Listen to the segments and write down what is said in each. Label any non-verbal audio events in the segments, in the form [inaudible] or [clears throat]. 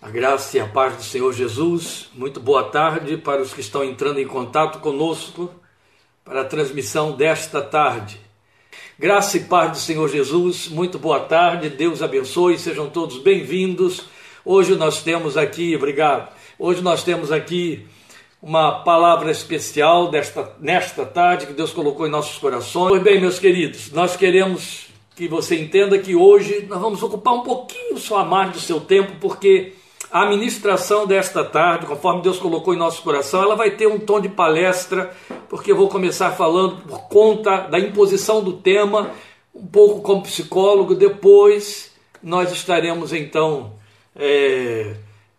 A graça e a paz do Senhor Jesus. Muito boa tarde para os que estão entrando em contato conosco para a transmissão desta tarde. Graça e paz do Senhor Jesus. Muito boa tarde. Deus abençoe. Sejam todos bem-vindos. Hoje nós temos aqui, obrigado. Hoje nós temos aqui uma palavra especial desta, nesta tarde que Deus colocou em nossos corações. Pois bem, meus queridos, nós queremos que você entenda que hoje nós vamos ocupar um pouquinho só a mais do seu tempo, porque a ministração desta tarde, conforme Deus colocou em nosso coração, ela vai ter um tom de palestra, porque eu vou começar falando por conta da imposição do tema, um pouco como psicólogo. Depois nós estaremos então é,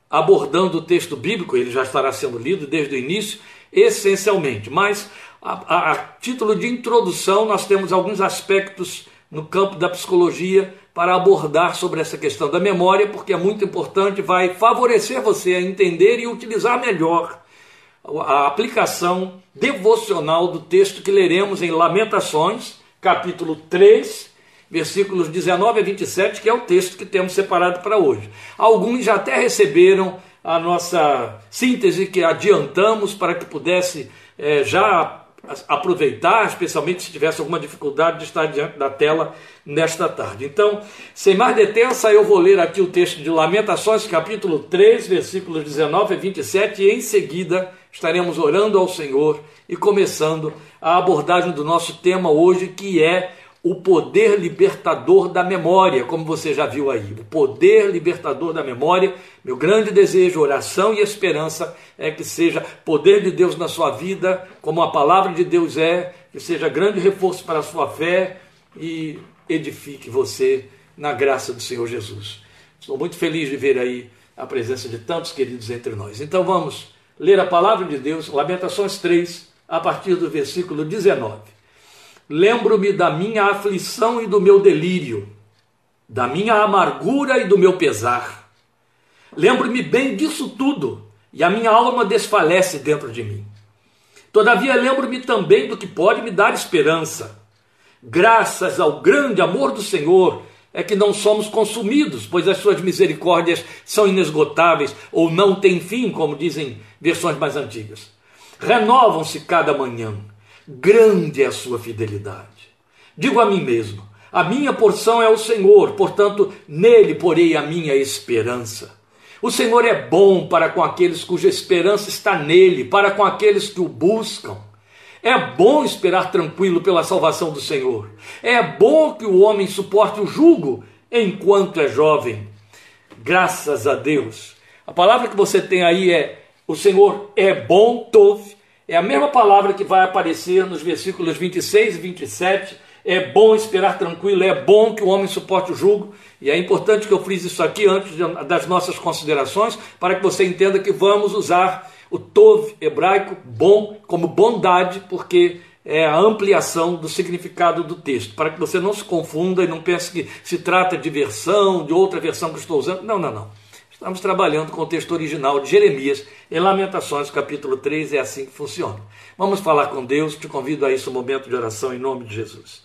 abordando o texto bíblico, ele já estará sendo lido desde o início, essencialmente. Mas a, a, a título de introdução, nós temos alguns aspectos no campo da psicologia para abordar sobre essa questão da memória, porque é muito importante, vai favorecer você a entender e utilizar melhor a aplicação devocional do texto que leremos em Lamentações, capítulo 3, versículos 19 a 27, que é o texto que temos separado para hoje. Alguns já até receberam a nossa síntese que adiantamos para que pudesse é, já aproveitar, especialmente se tivesse alguma dificuldade de estar diante da tela nesta tarde. Então, sem mais detença, eu vou ler aqui o texto de Lamentações, capítulo 3, versículos 19 a 27, e em seguida estaremos orando ao Senhor e começando a abordagem do nosso tema hoje, que é o poder libertador da memória, como você já viu aí. O poder libertador da memória. Meu grande desejo, oração e esperança é que seja poder de Deus na sua vida, como a palavra de Deus é, que seja grande reforço para a sua fé e edifique você na graça do Senhor Jesus. Estou muito feliz de ver aí a presença de tantos queridos entre nós. Então vamos ler a palavra de Deus, Lamentações 3, a partir do versículo 19. Lembro-me da minha aflição e do meu delírio, da minha amargura e do meu pesar. Lembro-me bem disso tudo, e a minha alma desfalece dentro de mim. Todavia, lembro-me também do que pode me dar esperança. Graças ao grande amor do Senhor, é que não somos consumidos, pois as suas misericórdias são inesgotáveis ou não têm fim, como dizem versões mais antigas. Renovam-se cada manhã grande é a sua fidelidade. Digo a mim mesmo: a minha porção é o Senhor, portanto, nele porei a minha esperança. O Senhor é bom para com aqueles cuja esperança está nele, para com aqueles que o buscam. É bom esperar tranquilo pela salvação do Senhor. É bom que o homem suporte o jugo enquanto é jovem. Graças a Deus. A palavra que você tem aí é: o Senhor é bom, tov, é a mesma palavra que vai aparecer nos versículos 26 e 27. É bom esperar tranquilo, é bom que o homem suporte o jugo. E é importante que eu frise isso aqui antes das nossas considerações, para que você entenda que vamos usar o tov hebraico bom como bondade, porque é a ampliação do significado do texto, para que você não se confunda e não pense que se trata de versão, de outra versão que estou usando. Não, não, não. Estamos trabalhando com o texto original de Jeremias, em Lamentações, capítulo 3, é assim que funciona. Vamos falar com Deus, te convido a isso, momento de oração em nome de Jesus.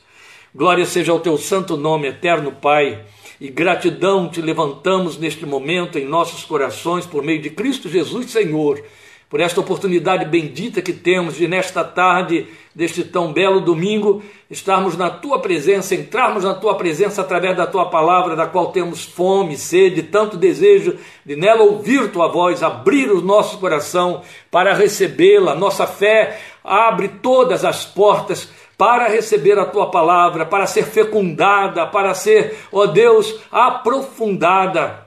Glória seja ao teu santo nome, eterno Pai, e gratidão te levantamos neste momento em nossos corações por meio de Cristo Jesus, Senhor por esta oportunidade bendita que temos de, nesta tarde, deste tão belo domingo, estarmos na tua presença, entrarmos na tua presença através da tua palavra, da qual temos fome, sede, tanto desejo de nela ouvir tua voz, abrir o nosso coração para recebê-la. Nossa fé abre todas as portas para receber a tua palavra, para ser fecundada, para ser, ó Deus, aprofundada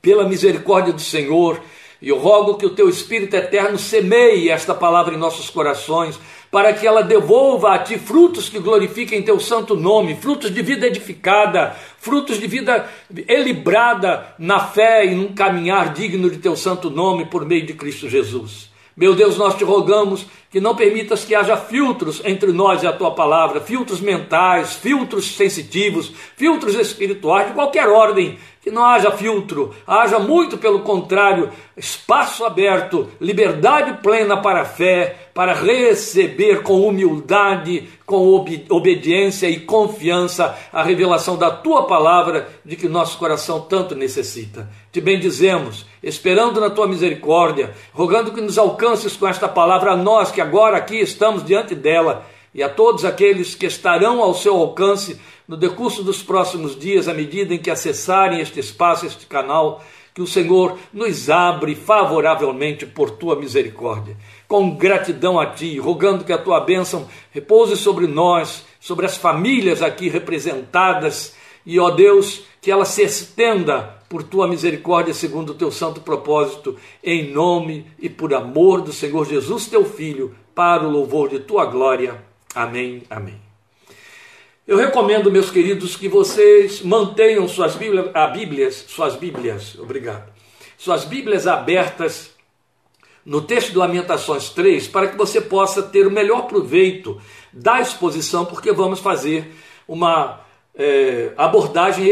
pela misericórdia do Senhor e eu rogo que o teu Espírito eterno semeie esta palavra em nossos corações, para que ela devolva a ti frutos que glorifiquem teu santo nome, frutos de vida edificada, frutos de vida elibrada na fé e num caminhar digno de teu santo nome por meio de Cristo Jesus. Meu Deus, nós te rogamos que não permitas que haja filtros entre nós e a tua palavra, filtros mentais, filtros sensitivos, filtros espirituais, de qualquer ordem que não haja filtro, haja muito pelo contrário, espaço aberto, liberdade plena para a fé, para receber com humildade, com ob obediência e confiança a revelação da tua palavra de que nosso coração tanto necessita. Te bendizemos, esperando na tua misericórdia, rogando que nos alcances com esta palavra a nós que agora aqui estamos diante dela e a todos aqueles que estarão ao seu alcance no decurso dos próximos dias, à medida em que acessarem este espaço, este canal, que o Senhor nos abre favoravelmente por tua misericórdia. Com gratidão a ti, rogando que a tua bênção repouse sobre nós, sobre as famílias aqui representadas, e ó Deus, que ela se estenda por tua misericórdia, segundo o teu santo propósito, em nome e por amor do Senhor Jesus, teu Filho, para o louvor de tua glória. Amém. Amém. Eu recomendo, meus queridos, que vocês mantenham suas Bíblias, a Bíblias, suas Bíblias, obrigado, suas Bíblias abertas no texto de Lamentações 3, para que você possa ter o melhor proveito da exposição, porque vamos fazer uma é, abordagem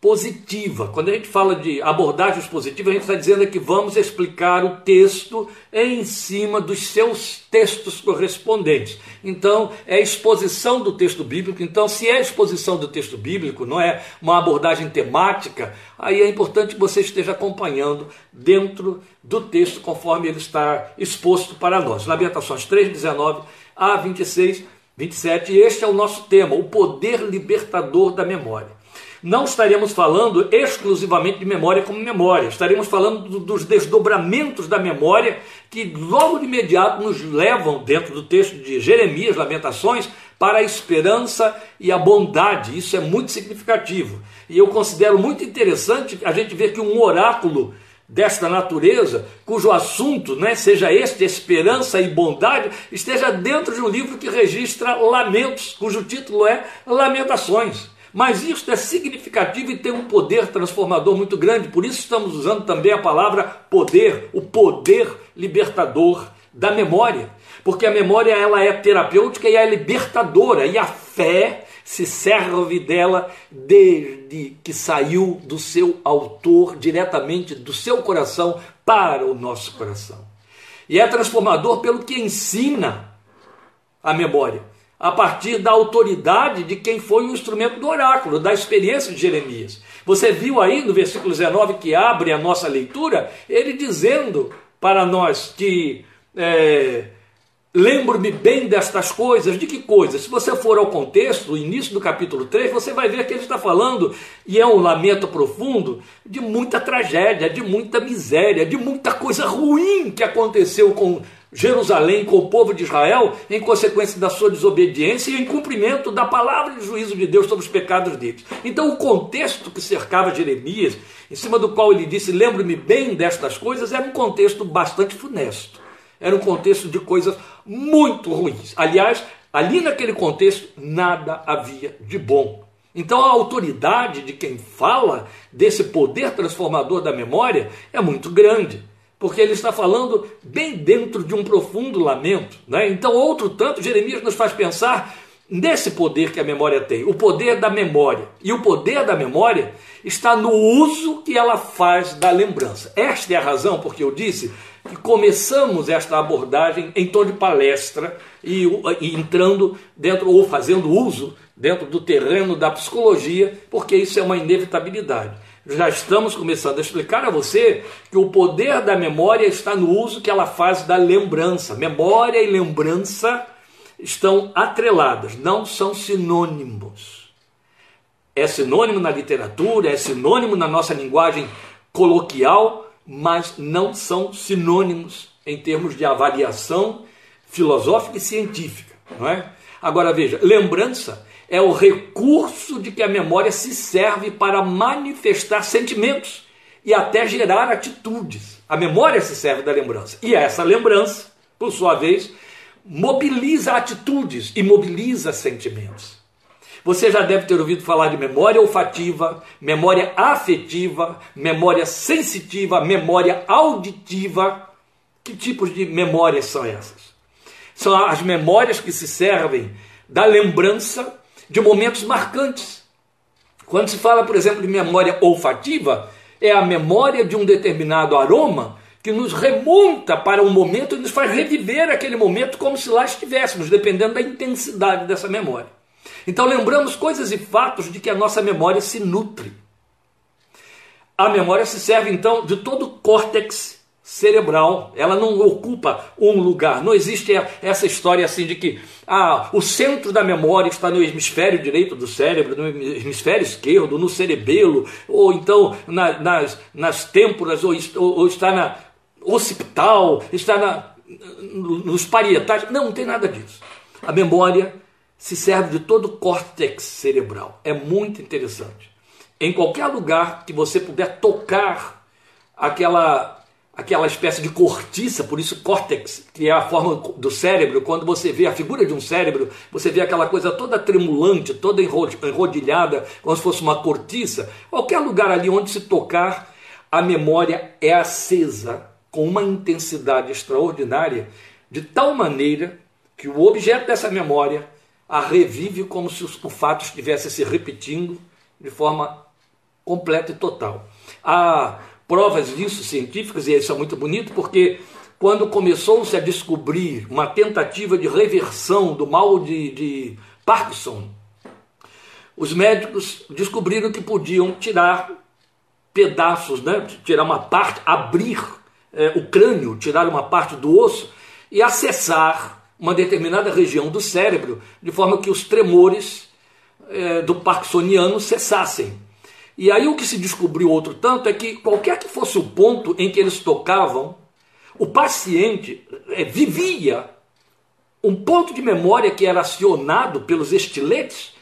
positiva. Quando a gente fala de abordagens positivas, a gente está dizendo que vamos explicar o texto em cima dos seus textos correspondentes. Então, é exposição do texto bíblico. Então, se é exposição do texto bíblico, não é uma abordagem temática, aí é importante que você esteja acompanhando dentro do texto conforme ele está exposto para nós. Lamentações 3, 19 a 26, 27. E este é o nosso tema, o poder libertador da memória não estaremos falando exclusivamente de memória como memória, estaremos falando dos desdobramentos da memória que logo de imediato nos levam, dentro do texto de Jeremias, Lamentações, para a esperança e a bondade. Isso é muito significativo. E eu considero muito interessante a gente ver que um oráculo desta natureza, cujo assunto né, seja este, esperança e bondade, esteja dentro de um livro que registra lamentos, cujo título é Lamentações. Mas isso é significativo e tem um poder transformador muito grande, por isso estamos usando também a palavra poder, o poder libertador da memória. Porque a memória ela é terapêutica e é libertadora, e a fé se serve dela desde que saiu do seu autor, diretamente do seu coração para o nosso coração. E é transformador pelo que ensina a memória a partir da autoridade de quem foi o instrumento do oráculo, da experiência de Jeremias. Você viu aí no versículo 19 que abre a nossa leitura, ele dizendo para nós que é, lembro-me bem destas coisas, de que coisas? Se você for ao contexto, início do capítulo 3, você vai ver que ele está falando, e é um lamento profundo, de muita tragédia, de muita miséria, de muita coisa ruim que aconteceu com Jerusalém com o povo de Israel em consequência da sua desobediência e em cumprimento da palavra de juízo de Deus sobre os pecados deles. Então, o contexto que cercava Jeremias, em cima do qual ele disse: Lembro-me bem destas coisas, era um contexto bastante funesto. Era um contexto de coisas muito ruins. Aliás, ali naquele contexto, nada havia de bom. Então, a autoridade de quem fala desse poder transformador da memória é muito grande porque ele está falando bem dentro de um profundo lamento. Né? Então, outro tanto, Jeremias nos faz pensar nesse poder que a memória tem, o poder da memória. E o poder da memória está no uso que ela faz da lembrança. Esta é a razão porque eu disse que começamos esta abordagem em tom de palestra e, e entrando dentro ou fazendo uso dentro do terreno da psicologia, porque isso é uma inevitabilidade já estamos começando a explicar a você que o poder da memória está no uso que ela faz da lembrança. Memória e lembrança estão atreladas, não são sinônimos. É sinônimo na literatura, é sinônimo na nossa linguagem coloquial, mas não são sinônimos em termos de avaliação filosófica e científica. Não é? Agora veja, lembrança é o recurso de que a memória se serve para manifestar sentimentos e até gerar atitudes. A memória se serve da lembrança. E essa lembrança, por sua vez, mobiliza atitudes e mobiliza sentimentos. Você já deve ter ouvido falar de memória olfativa, memória afetiva, memória sensitiva, memória auditiva. Que tipos de memórias são essas? São as memórias que se servem da lembrança de momentos marcantes. Quando se fala, por exemplo, de memória olfativa, é a memória de um determinado aroma que nos remonta para um momento e nos faz reviver aquele momento como se lá estivéssemos, dependendo da intensidade dessa memória. Então lembramos coisas e fatos de que a nossa memória se nutre. A memória se serve então de todo o córtex cerebral, ela não ocupa um lugar. Não existe essa história assim de que ah, o centro da memória está no hemisfério direito do cérebro, no hemisfério esquerdo, no cerebelo, ou então na, nas, nas têmporas, ou, ou, está na occipital, está na, nos parietais. Não, não tem nada disso. A memória se serve de todo o córtex cerebral. É muito interessante. Em qualquer lugar que você puder tocar aquela aquela espécie de cortiça, por isso córtex, que é a forma do cérebro, quando você vê a figura de um cérebro, você vê aquela coisa toda tremulante, toda enrodilhada, como se fosse uma cortiça. Qualquer lugar ali onde se tocar, a memória é acesa com uma intensidade extraordinária, de tal maneira que o objeto dessa memória a revive como se o fato estivesse se repetindo de forma completa e total. Há provas disso científicas, e isso é muito bonito, porque quando começou-se a descobrir uma tentativa de reversão do mal de, de Parkinson, os médicos descobriram que podiam tirar pedaços, né, tirar uma parte, abrir é, o crânio, tirar uma parte do osso e acessar uma determinada região do cérebro, de forma que os tremores é, do parkinsoniano cessassem. E aí o que se descobriu outro tanto é que qualquer que fosse o ponto em que eles tocavam, o paciente é, vivia um ponto de memória que era acionado pelos estiletes,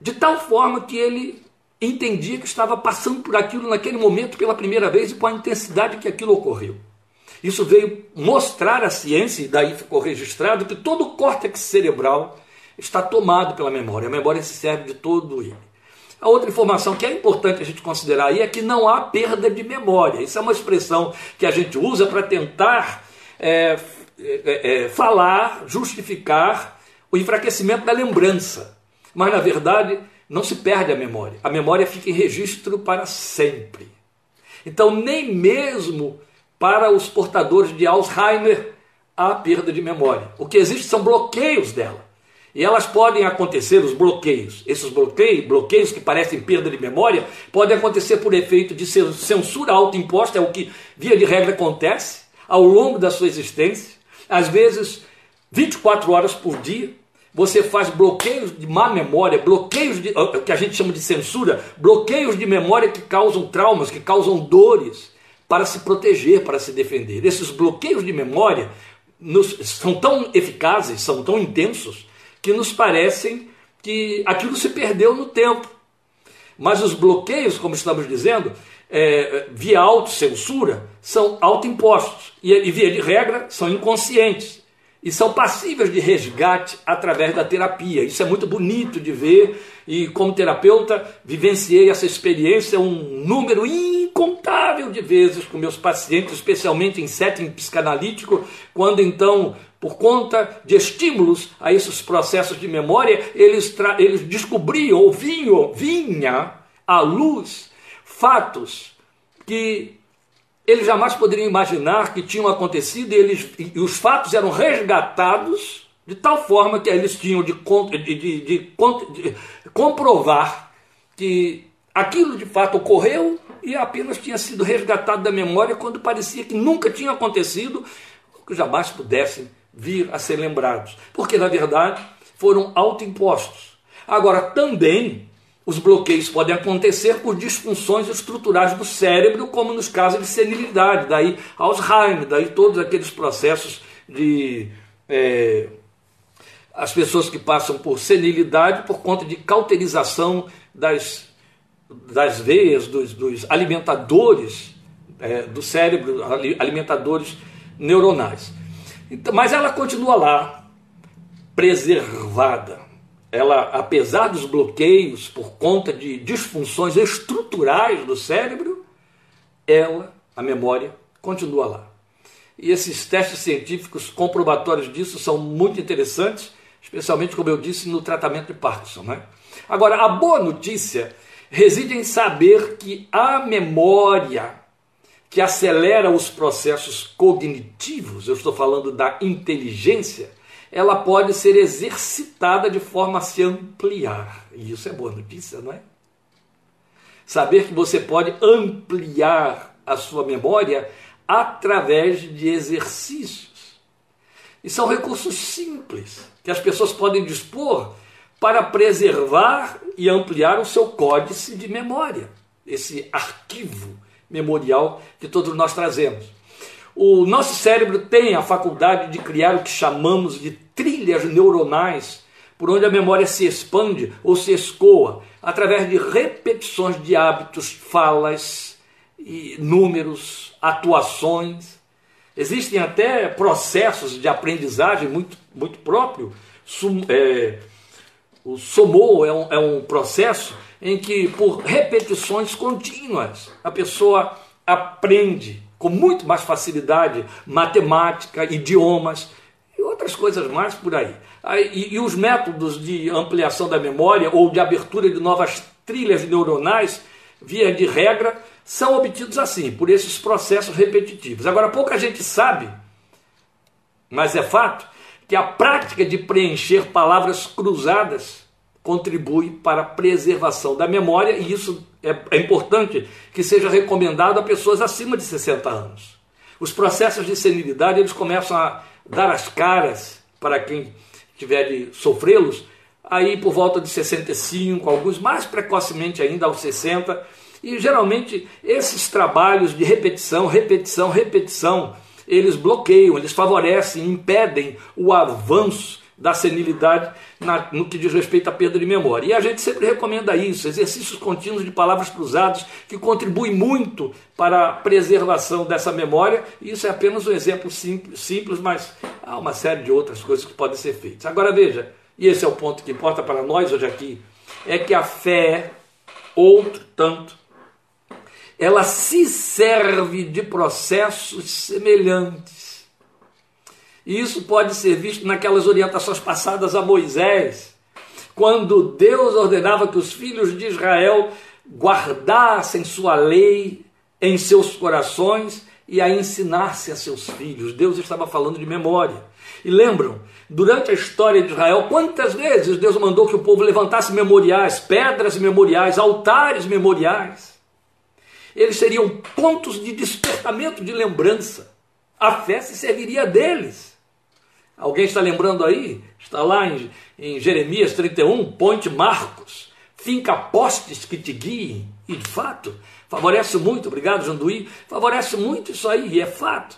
de tal forma que ele entendia que estava passando por aquilo naquele momento pela primeira vez e com a intensidade que aquilo ocorreu. Isso veio mostrar à ciência, e daí ficou registrado, que todo o córtex cerebral está tomado pela memória. A memória se serve de todo ele. A outra informação que é importante a gente considerar aí é que não há perda de memória. Isso é uma expressão que a gente usa para tentar é, é, é, falar, justificar o enfraquecimento da lembrança. Mas, na verdade, não se perde a memória. A memória fica em registro para sempre. Então, nem mesmo para os portadores de Alzheimer há perda de memória. O que existe são bloqueios dela. E elas podem acontecer, os bloqueios, esses bloqueios, bloqueios que parecem perda de memória, podem acontecer por efeito de censura autoimposta, é o que, via de regra, acontece ao longo da sua existência. Às vezes, 24 horas por dia, você faz bloqueios de má memória, bloqueios de, que a gente chama de censura, bloqueios de memória que causam traumas, que causam dores para se proteger, para se defender. Esses bloqueios de memória nos, são tão eficazes, são tão intensos, que nos parecem que aquilo se perdeu no tempo. Mas os bloqueios, como estamos dizendo, é, via autocensura, são autoimpostos. E, e, via de regra, são inconscientes. E são passíveis de resgate através da terapia. Isso é muito bonito de ver. E como terapeuta, vivenciei essa experiência um número incontável de vezes com meus pacientes, especialmente em setting psicanalítico, quando então, por conta de estímulos a esses processos de memória, eles, eles descobriam ou vinham, vinha à luz fatos que eles jamais poderiam imaginar que tinham acontecido e, eles, e os fatos eram resgatados de tal forma que eles tinham de, de, de, de comprovar que aquilo de fato ocorreu e apenas tinha sido resgatado da memória quando parecia que nunca tinha acontecido, que jamais pudessem vir a ser lembrados, porque na verdade foram autoimpostos. Agora, também os bloqueios podem acontecer por disfunções estruturais do cérebro, como nos casos de senilidade, daí Alzheimer, daí todos aqueles processos de. É, as pessoas que passam por senilidade por conta de cauterização das das veias, dos, dos alimentadores é, do cérebro, alimentadores neuronais. Então, mas ela continua lá, preservada. Ela, apesar dos bloqueios por conta de disfunções estruturais do cérebro, ela, a memória, continua lá. E esses testes científicos comprobatórios disso são muito interessantes, especialmente, como eu disse, no tratamento de Parkinson. Né? Agora, a boa notícia reside em saber que a memória que acelera os processos cognitivos, eu estou falando da inteligência, ela pode ser exercitada de forma a se ampliar. E isso é boa notícia, não é? Saber que você pode ampliar a sua memória através de exercícios. E são recursos simples que as pessoas podem dispor para preservar e ampliar o seu códice de memória, esse arquivo memorial que todos nós trazemos. O nosso cérebro tem a faculdade de criar o que chamamos de trilhas neuronais, por onde a memória se expande ou se escoa, através de repetições de hábitos, falas, e números, atuações. Existem até processos de aprendizagem muito, muito próprio. É, o SOMO é um, é um processo em que, por repetições contínuas, a pessoa aprende com muito mais facilidade matemática, idiomas e outras coisas mais por aí. E, e os métodos de ampliação da memória ou de abertura de novas trilhas neuronais, via de regra, são obtidos assim, por esses processos repetitivos. Agora, pouca gente sabe, mas é fato, que a prática de preencher palavras cruzadas contribui para a preservação da memória e isso é, é, importante que seja recomendado a pessoas acima de 60 anos. Os processos de senilidade eles começam a dar as caras para quem tiver de sofrê-los aí por volta de 65, alguns mais precocemente ainda aos 60, e geralmente esses trabalhos de repetição, repetição, repetição, eles bloqueiam, eles favorecem, impedem o avanço da senilidade na, no que diz respeito à perda de memória. E a gente sempre recomenda isso, exercícios contínuos de palavras cruzadas, que contribuem muito para a preservação dessa memória. E isso é apenas um exemplo simples, simples, mas há uma série de outras coisas que podem ser feitas. Agora veja, e esse é o ponto que importa para nós hoje aqui, é que a fé, outro tanto, ela se serve de processos semelhantes e isso pode ser visto naquelas orientações passadas a Moisés, quando Deus ordenava que os filhos de Israel guardassem sua lei em seus corações e a ensinasse a seus filhos. Deus estava falando de memória. E lembram, durante a história de Israel, quantas vezes Deus mandou que o povo levantasse memoriais, pedras memoriais, altares memoriais. Eles seriam pontos de despertamento de lembrança. A fé se serviria deles. Alguém está lembrando aí? Está lá em, em Jeremias 31, ponte Marcos, finca postes que te guiem. E de fato, favorece muito, obrigado Janduí, favorece muito isso aí, e é fato.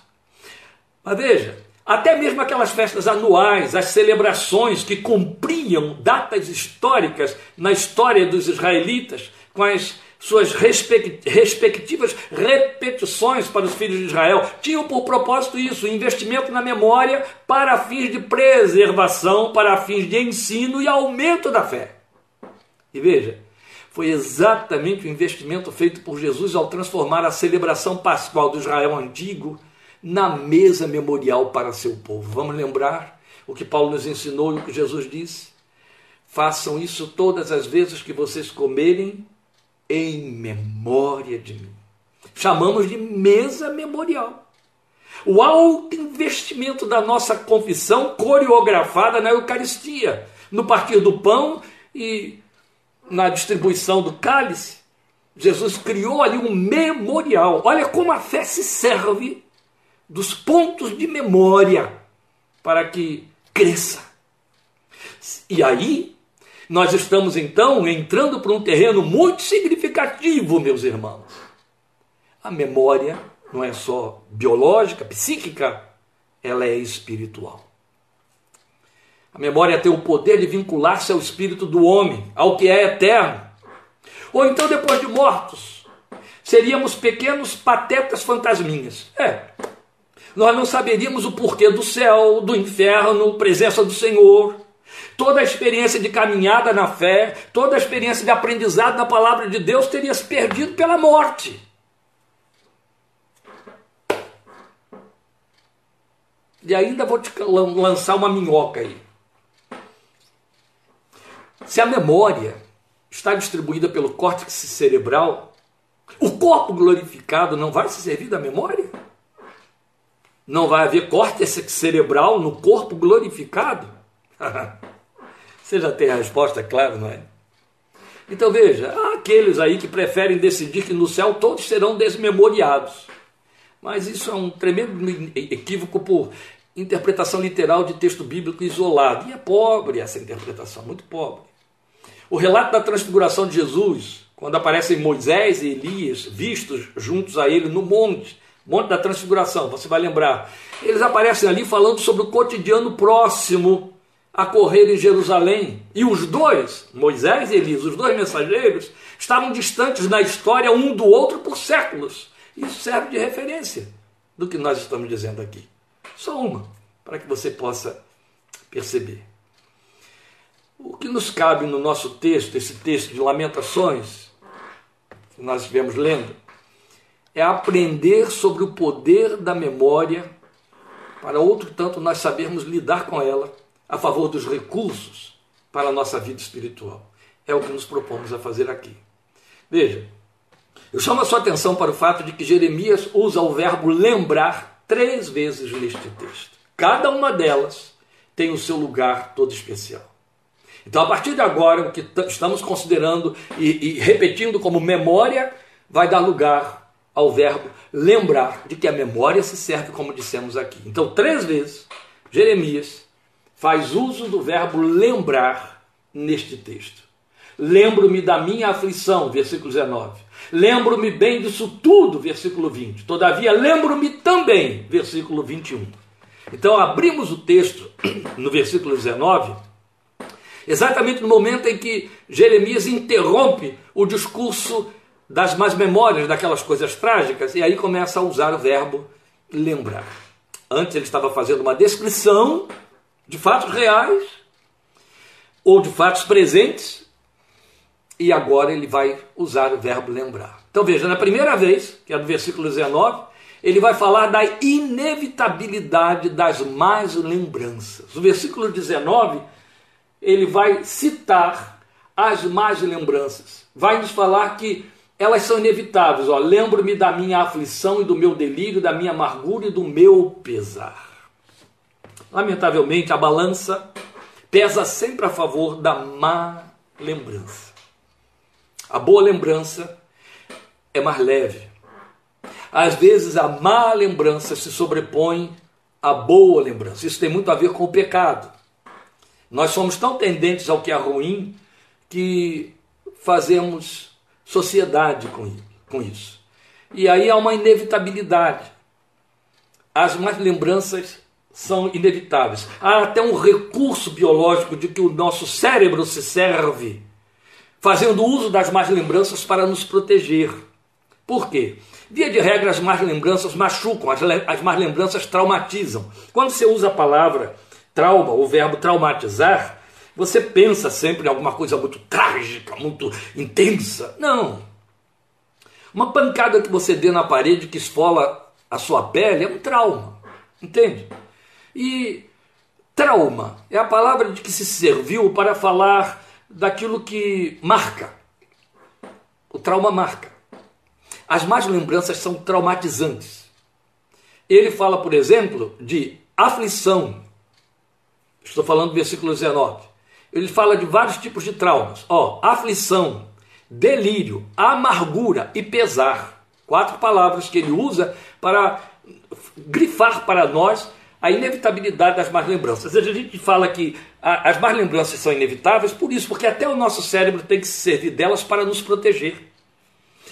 Mas veja, até mesmo aquelas festas anuais, as celebrações que cumpriam datas históricas na história dos israelitas, com as suas respectivas repetições para os filhos de Israel, tinham por propósito isso, investimento na memória para fins de preservação, para fins de ensino e aumento da fé. E veja, foi exatamente o investimento feito por Jesus ao transformar a celebração pascual do Israel antigo na mesa memorial para seu povo. Vamos lembrar o que Paulo nos ensinou e o que Jesus disse? Façam isso todas as vezes que vocês comerem em memória de mim. Chamamos de mesa memorial. O alto investimento da nossa confissão coreografada na Eucaristia, no partir do pão e na distribuição do cálice. Jesus criou ali um memorial. Olha como a fé se serve dos pontos de memória para que cresça. E aí nós estamos então entrando para um terreno muito significativo, meus irmãos. A memória não é só biológica, psíquica, ela é espiritual. A memória tem o poder de vincular-se ao espírito do homem, ao que é eterno. Ou então, depois de mortos, seríamos pequenos patetas fantasminhas. É, nós não saberíamos o porquê do céu, do inferno, presença do Senhor toda a experiência de caminhada na fé, toda a experiência de aprendizado na palavra de Deus teria se perdido pela morte. E ainda vou te lançar uma minhoca aí. Se a memória está distribuída pelo córtex cerebral, o corpo glorificado não vai se servir da memória? Não vai haver córtex cerebral no corpo glorificado? [laughs] Você já tem a resposta, claro, não é? Então veja, há aqueles aí que preferem decidir que no céu todos serão desmemoriados. Mas isso é um tremendo equívoco por interpretação literal de texto bíblico isolado. E é pobre essa interpretação, muito pobre. O relato da transfiguração de Jesus, quando aparecem Moisés e Elias vistos juntos a ele no monte, monte da transfiguração, você vai lembrar. Eles aparecem ali falando sobre o cotidiano próximo a correr em Jerusalém. E os dois, Moisés e Elias, os dois mensageiros, estavam distantes na história um do outro por séculos. Isso serve de referência do que nós estamos dizendo aqui. Só uma, para que você possa perceber. O que nos cabe no nosso texto, esse texto de Lamentações, que nós estivemos lendo, é aprender sobre o poder da memória, para outro tanto nós sabermos lidar com ela a favor dos recursos para a nossa vida espiritual. É o que nos propomos a fazer aqui. Veja, eu chamo a sua atenção para o fato de que Jeremias usa o verbo lembrar três vezes neste texto. Cada uma delas tem o seu lugar todo especial. Então, a partir de agora, o que estamos considerando e, e repetindo como memória vai dar lugar ao verbo lembrar, de que a memória se serve, como dissemos aqui. Então, três vezes, Jeremias faz uso do verbo lembrar neste texto. Lembro-me da minha aflição, versículo 19. Lembro-me bem disso tudo, versículo 20. Todavia, lembro-me também, versículo 21. Então, abrimos o texto [clears throat] no versículo 19, exatamente no momento em que Jeremias interrompe o discurso das más memórias, daquelas coisas trágicas, e aí começa a usar o verbo lembrar. Antes ele estava fazendo uma descrição de fatos reais ou de fatos presentes, e agora ele vai usar o verbo lembrar. Então veja, na primeira vez, que é do versículo 19, ele vai falar da inevitabilidade das más lembranças. O versículo 19, ele vai citar as más lembranças. Vai nos falar que elas são inevitáveis. Lembro-me da minha aflição e do meu delírio, da minha amargura e do meu pesar. Lamentavelmente, a balança pesa sempre a favor da má lembrança. A boa lembrança é mais leve. Às vezes a má lembrança se sobrepõe à boa lembrança. Isso tem muito a ver com o pecado. Nós somos tão tendentes ao que é ruim que fazemos sociedade com isso. E aí há uma inevitabilidade. As más lembranças são inevitáveis. Há até um recurso biológico de que o nosso cérebro se serve, fazendo uso das más lembranças para nos proteger. Por quê? Via de regra, as más lembranças machucam, as, as más lembranças traumatizam. Quando você usa a palavra trauma, o verbo traumatizar, você pensa sempre em alguma coisa muito trágica, muito intensa. Não. Uma pancada que você dê na parede que esfola a sua pele é um trauma. Entende? E trauma é a palavra de que se serviu para falar daquilo que marca. O trauma marca. As más lembranças são traumatizantes. Ele fala, por exemplo, de aflição. Estou falando do versículo 19. Ele fala de vários tipos de traumas. Ó, aflição, delírio, amargura e pesar. Quatro palavras que ele usa para grifar para nós a inevitabilidade das más lembranças. A gente fala que as más lembranças são inevitáveis por isso, porque até o nosso cérebro tem que se servir delas para nos proteger.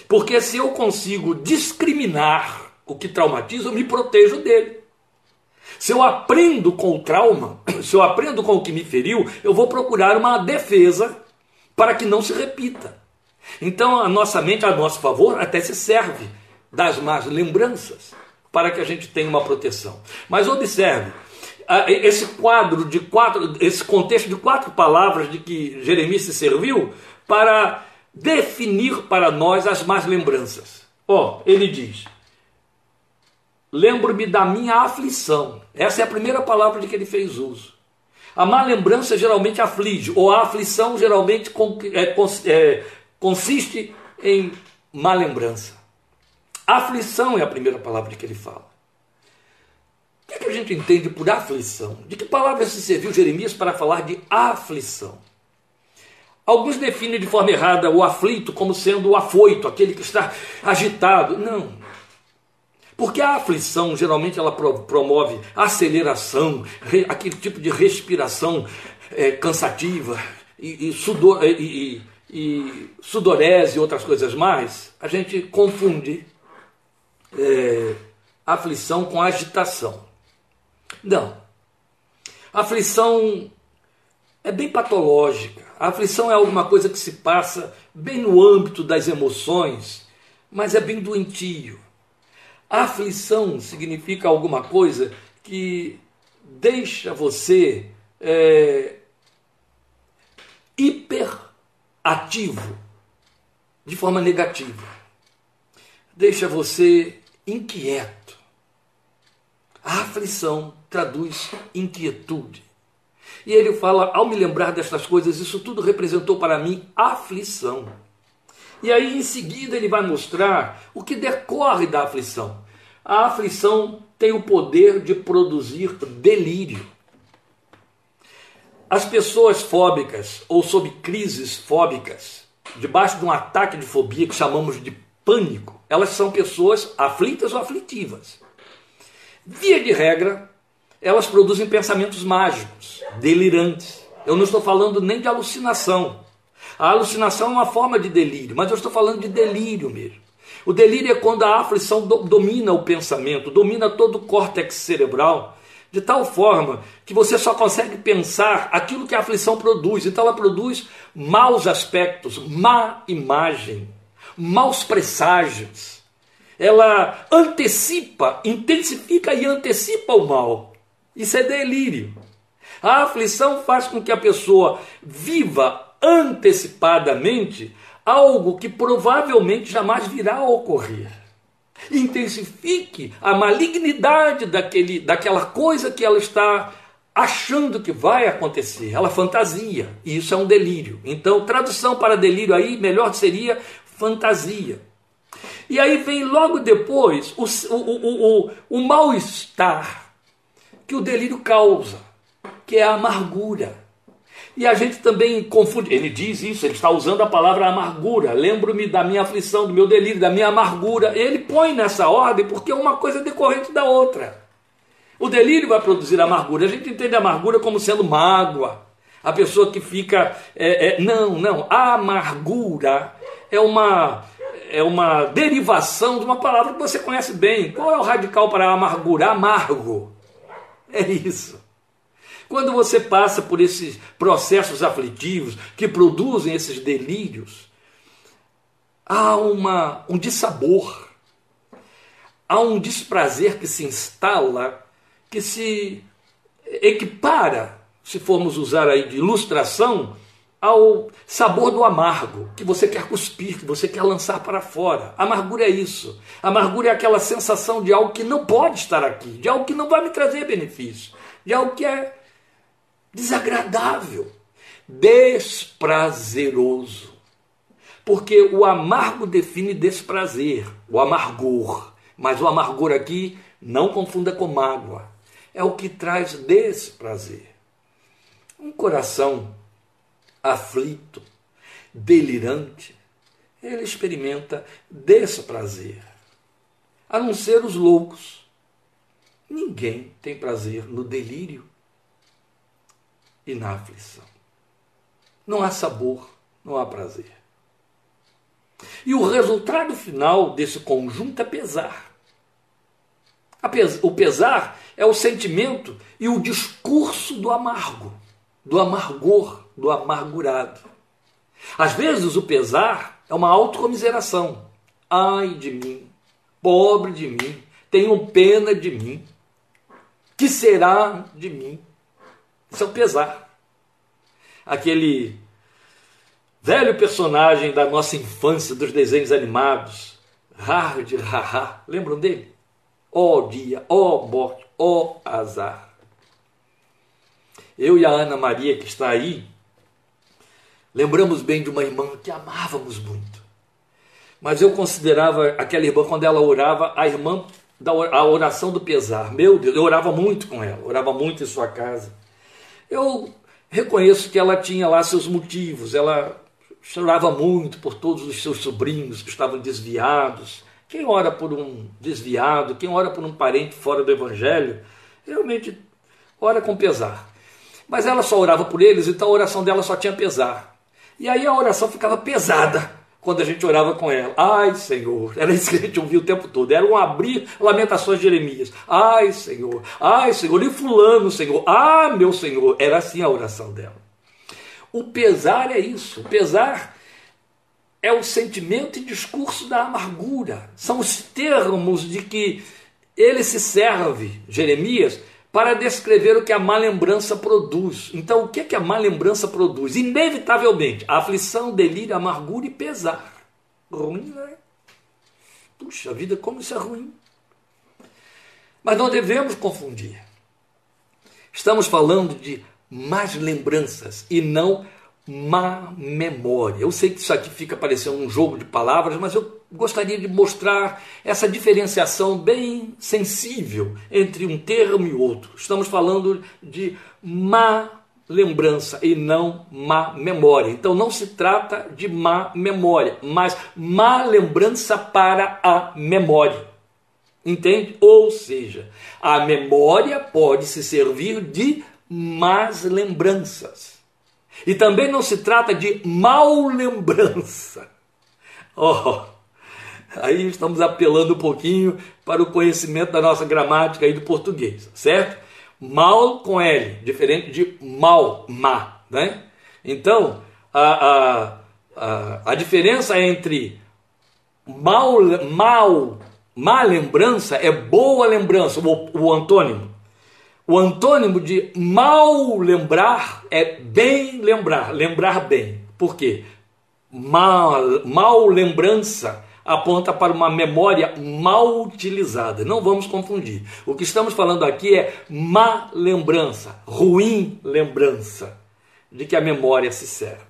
Porque se eu consigo discriminar o que traumatiza, eu me protejo dele. Se eu aprendo com o trauma, [coughs] se eu aprendo com o que me feriu, eu vou procurar uma defesa para que não se repita. Então a nossa mente, a nosso favor, até se serve das más lembranças para que a gente tenha uma proteção. Mas observe, esse quadro de quatro, esse contexto de quatro palavras de que Jeremias se serviu para definir para nós as más lembranças. Ó, oh, ele diz: Lembro-me da minha aflição. Essa é a primeira palavra de que ele fez uso. A má lembrança geralmente aflige, ou a aflição geralmente é, é, consiste em má lembrança. Aflição é a primeira palavra que ele fala. O que, é que a gente entende por aflição? De que palavra se serviu Jeremias para falar de aflição? Alguns definem de forma errada o aflito como sendo o afoito, aquele que está agitado. Não. Porque a aflição geralmente ela promove aceleração, aquele tipo de respiração é, cansativa e, e, sudor, e, e, sudorese e outras coisas mais. A gente confunde é, aflição com agitação. Não. Aflição é bem patológica. A aflição é alguma coisa que se passa bem no âmbito das emoções, mas é bem doentio. A aflição significa alguma coisa que deixa você é, hiperativo de forma negativa. Deixa você inquieto. A aflição traduz inquietude. E ele fala: ao me lembrar destas coisas, isso tudo representou para mim aflição. E aí, em seguida, ele vai mostrar o que decorre da aflição. A aflição tem o poder de produzir delírio. As pessoas fóbicas ou sob crises fóbicas, debaixo de um ataque de fobia que chamamos de pânico, elas são pessoas aflitas ou aflitivas. Via de regra, elas produzem pensamentos mágicos, delirantes. Eu não estou falando nem de alucinação. A alucinação é uma forma de delírio, mas eu estou falando de delírio mesmo. O delírio é quando a aflição do, domina o pensamento, domina todo o córtex cerebral, de tal forma que você só consegue pensar aquilo que a aflição produz. Então ela produz maus aspectos, má imagem, maus presságios. Ela antecipa, intensifica e antecipa o mal. Isso é delírio. A aflição faz com que a pessoa viva antecipadamente algo que provavelmente jamais virá a ocorrer. Intensifique a malignidade daquele, daquela coisa que ela está achando que vai acontecer. Ela fantasia. E isso é um delírio. Então, tradução para delírio aí, melhor seria fantasia. E aí vem logo depois o, o, o, o, mal-estar que o delírio causa, que é a amargura. E a gente também confunde, ele diz isso, ele está usando a palavra amargura. Lembro-me da minha aflição, do meu delírio, da minha amargura. Ele põe nessa ordem porque é uma coisa decorrente da outra. O delírio vai produzir amargura. A gente entende a amargura como sendo mágoa. A pessoa que fica. É, é, não, não. A amargura é uma, é uma derivação de uma palavra que você conhece bem. Qual é o radical para amargura? Amargo. É isso. Quando você passa por esses processos aflitivos que produzem esses delírios, há uma, um dissabor, há um desprazer que se instala, que se equipara, se formos usar aí de ilustração, ao sabor do amargo, que você quer cuspir, que você quer lançar para fora. Amargura é isso. Amargura é aquela sensação de algo que não pode estar aqui, de algo que não vai me trazer benefício, de algo que é desagradável, desprazeroso. Porque o amargo define desprazer, o amargor. Mas o amargor aqui não confunda com mágoa. É o que traz desprazer. Um coração aflito, delirante, ele experimenta desprazer. A não ser os loucos. Ninguém tem prazer no delírio e na aflição. Não há sabor, não há prazer. E o resultado final desse conjunto é pesar. O pesar é o sentimento e o discurso do amargo, do amargor do amargurado. Às vezes o pesar é uma autocomiseração. Ai de mim, pobre de mim, tenho pena de mim. Que será de mim? Isso é o pesar. Aquele velho personagem da nossa infância, dos desenhos animados, Hard Haha, lembram dele? Ó oh dia, ó oh morte, ó oh azar. Eu e a Ana Maria, que está aí, lembramos bem de uma irmã que amávamos muito. Mas eu considerava aquela irmã, quando ela orava, a irmã da a oração do pesar. Meu Deus, eu orava muito com ela, orava muito em sua casa. Eu reconheço que ela tinha lá seus motivos, ela chorava muito por todos os seus sobrinhos que estavam desviados. Quem ora por um desviado, quem ora por um parente fora do evangelho, realmente ora com pesar. Mas ela só orava por eles, então a oração dela só tinha pesar. E aí a oração ficava pesada quando a gente orava com ela. Ai, Senhor, era isso que a gente ouvia o tempo todo. Era um abrir lamentações de Jeremias. Ai, Senhor, ai, Senhor, e fulano, Senhor, ah, meu Senhor. Era assim a oração dela. O pesar é isso. O pesar é o sentimento e discurso da amargura. São os termos de que ele se serve, Jeremias, para descrever o que a má lembrança produz. Então, o que, é que a má lembrança produz? Inevitavelmente, aflição, delírio, amargura e pesar. Ruim, né? Puxa vida, como isso é ruim. Mas não devemos confundir. Estamos falando de más lembranças e não má memória. Eu sei que isso aqui fica parecendo um jogo de palavras, mas eu gostaria de mostrar essa diferenciação bem sensível entre um termo e outro. Estamos falando de má lembrança e não má memória. Então não se trata de má memória, mas má lembrança para a memória. Entende? Ou seja, a memória pode se servir de más lembranças. E também não se trata de mal lembrança. [laughs] Oh, aí estamos apelando um pouquinho para o conhecimento da nossa gramática aí do português, certo? Mal com L, diferente de mal, má, né? Então, a, a, a, a diferença entre mal, mal, má lembrança é boa lembrança, o, o antônimo. O antônimo de mal lembrar é bem lembrar, lembrar bem. Por quê? Mal, mal lembrança aponta para uma memória mal utilizada. Não vamos confundir. O que estamos falando aqui é má lembrança, ruim lembrança de que a memória se serve.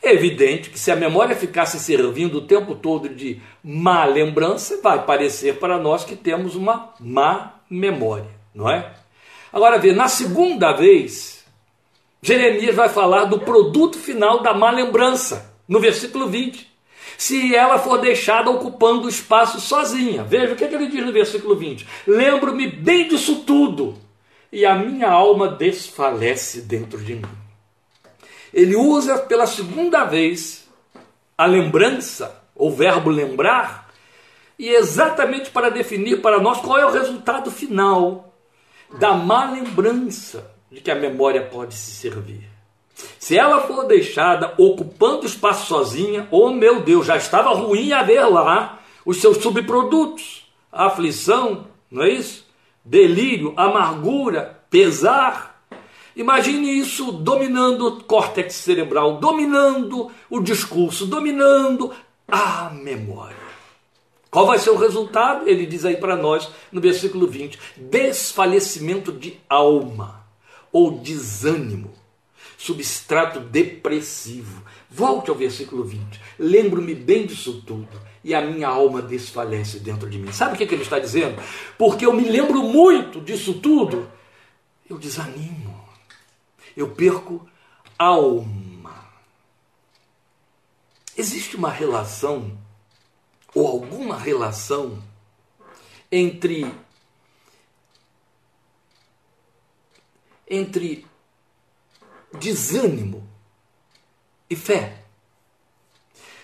É evidente que se a memória ficasse servindo o tempo todo de má lembrança, vai parecer para nós que temos uma má memória, não é? Agora vê, na segunda vez, Jeremias vai falar do produto final da má lembrança, no versículo 20. Se ela for deixada ocupando o espaço sozinha. Veja o que, é que ele diz no versículo 20: Lembro-me bem disso tudo, e a minha alma desfalece dentro de mim. Ele usa pela segunda vez a lembrança, o verbo lembrar, e exatamente para definir para nós qual é o resultado final da má lembrança de que a memória pode se servir. Se ela for deixada ocupando espaço sozinha, oh meu Deus, já estava ruim haver lá os seus subprodutos, a aflição, não é isso? Delírio, amargura, pesar. Imagine isso dominando o córtex cerebral, dominando o discurso, dominando a memória. Qual vai ser o resultado? Ele diz aí para nós no versículo 20: desfalecimento de alma ou desânimo, substrato depressivo. Volte ao versículo 20. Lembro-me bem disso tudo e a minha alma desfalece dentro de mim. Sabe o que, ele está dizendo? Porque eu me lembro muito disso tudo, eu desanimo, eu perco alma. Existe uma relação ou alguma relação entre entre desânimo e fé.